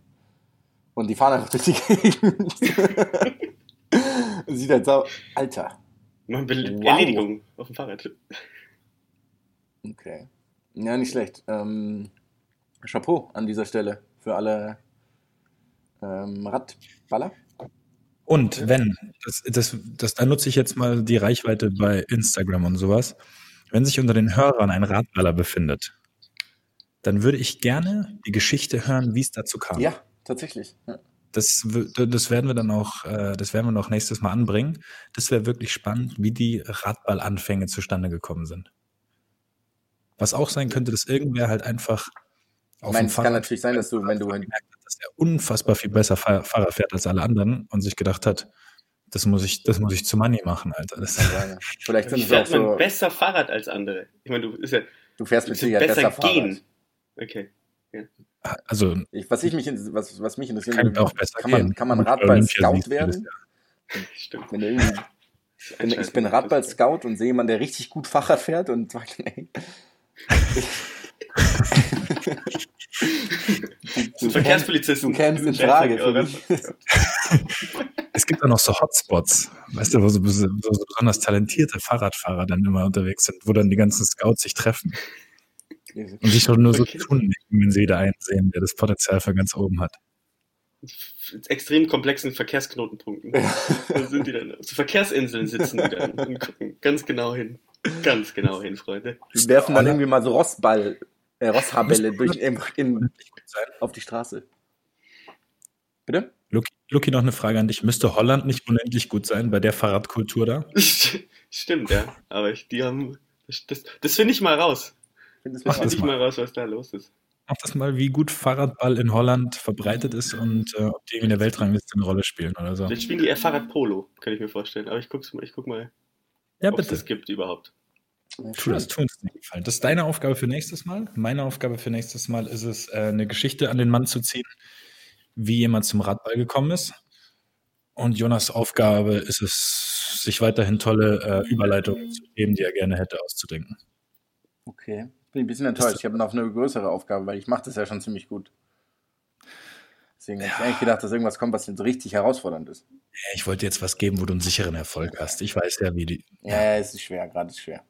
Und die fahren einfach durch die Gegend. Sieht halt so, Alter. Machen Be Wow. Erledigung auf dem Fahrrad. Okay. Ja, nicht schlecht. Ähm, Chapeau an dieser Stelle für alle ähm, Radballer. Und wenn, das, das, das, da nutze ich jetzt mal die Reichweite bei Instagram und sowas, wenn sich unter den Hörern ein Radballer befindet dann würde ich gerne die Geschichte hören, wie es dazu kam. Ja, tatsächlich. Ja. Das, das werden wir dann auch, äh, das werden wir noch nächstes Mal anbringen. Das wäre wirklich spannend, wie die Radballanfänge zustande gekommen sind. Was auch sein könnte, dass irgendwer halt einfach Ich meine, es kann natürlich sein, dass du, wenn du dass er unfassbar viel besser Fahr Fahrrad fährt als alle anderen und sich gedacht hat, das muss ich, das muss ich zu Money machen, Alter. Das, Ja, ja. Vielleicht sind es auch so, besser Fahrrad als andere? Ich meine, du ist ja du fährst mit ja Sicherheit besser besser gehen. Fahrrad. Okay. also Ich, was, ich mich, was, was mich interessiert, kann auch besser kann man, gehen. kann man Radball-Scout werden? Stimmt. Irgendwie, wenn ich bin Radball-Scout und sehe jemanden, der richtig gut Fahrrad fährt und sagt, ey, du, Verkehrspolizisten. du kämst in Frage für Ja, mich. Es gibt auch noch so Hotspots, weißt du, wo so, wo so besonders talentierte Fahrradfahrer dann immer unterwegs sind, wo dann die ganzen Scouts sich treffen und sich nur so tun, wenn sie da einen sehen, der das Potenzial für ganz oben hat. extrem komplexen Verkehrsknotenpunkten. Da sind die dann zu Verkehrsinseln sitzen die dann und gucken ganz genau hin. Ganz genau hin, Freunde. Die werfen dann irgendwie mal so Rossball, äh, Rosshaarbälle durch, in, in, auf die Straße. Bitte? Luki, Luki, noch eine Frage an dich. Müsste Holland nicht unendlich gut sein bei der Fahrradkultur da? Stimmt, ja. Aber ich, die haben. Das, das, finde ich mal raus. Find das Finde ich mal. mal raus, was da los ist. Mach das mal, wie gut Fahrradball in Holland verbreitet ist und äh, ob die in der Weltrangliste eine Rolle spielen oder so. Vielleicht spielen die eher Fahrradpolo, kann ich mir vorstellen. Aber ich guck's mal, ich guck mal, Ja, ob es bitte. das gibt überhaupt. Tu das, tu uns den Gefallen. Das ist deine Aufgabe für nächstes Mal. Meine Aufgabe für nächstes Mal ist es, äh, eine Geschichte an den Mann zu ziehen, wie jemand zum Radball gekommen ist. Und Jonas Aufgabe ist es, sich weiterhin tolle äh, Überleitungen zu geben, die er gerne hätte, auszudenken. Okay. Bin ein bisschen enttäuscht. Ich habe noch eine größere Aufgabe, weil ich mache das ja schon ziemlich gut. Deswegen hätte ich eigentlich gedacht, dass irgendwas kommt, was jetzt richtig herausfordernd ist. Ja, Ich wollte jetzt was geben, wo du einen sicheren Erfolg hast. Ich weiß ja, wie die, Ja, es ist schwer, gerade ist schwer.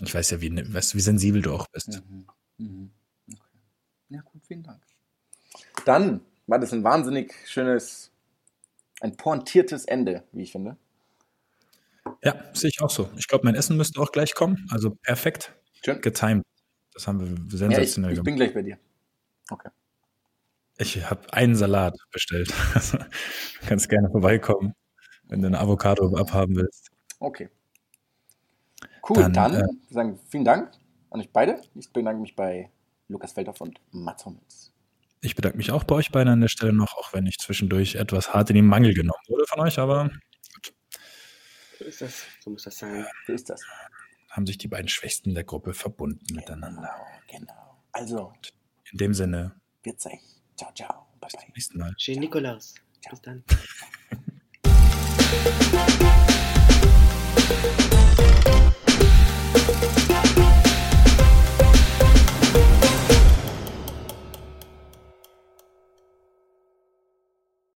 Ich weiß ja, wie, weißt, wie sensibel du auch bist. Mhm. Mhm. Okay. Ja, gut, vielen Dank. Dann war das ein wahnsinnig schönes, ein pointiertes Ende, wie ich finde. Ja, sehe ich auch so. Ich glaube, mein Essen müsste auch gleich kommen. Also perfekt Schön. getimed. Das haben wir Ja, ich, sensationell ich gemacht. bin gleich bei dir. Okay. Ich habe einen Salat bestellt. Du kannst gerne vorbeikommen, wenn du eine Avocado abhaben willst. Okay. Cool, dann, Dann, äh, wir sagen vielen Dank an euch beide. Ich bedanke mich bei Lukas Feldhoff und Mats Hummels. Ich bedanke mich auch bei euch beiden an der Stelle noch, auch wenn ich zwischendurch etwas hart in den Mangel genommen wurde von euch, aber So ist das. So muss das sein. So ist das. haben sich die beiden Schwächsten der Gruppe verbunden miteinander. Genau, genau. Also, In dem Sinne, wird's euch. Ciao, ciao. Bye, bye. nächsten Mal. Schön Nikolaus. Bis dann.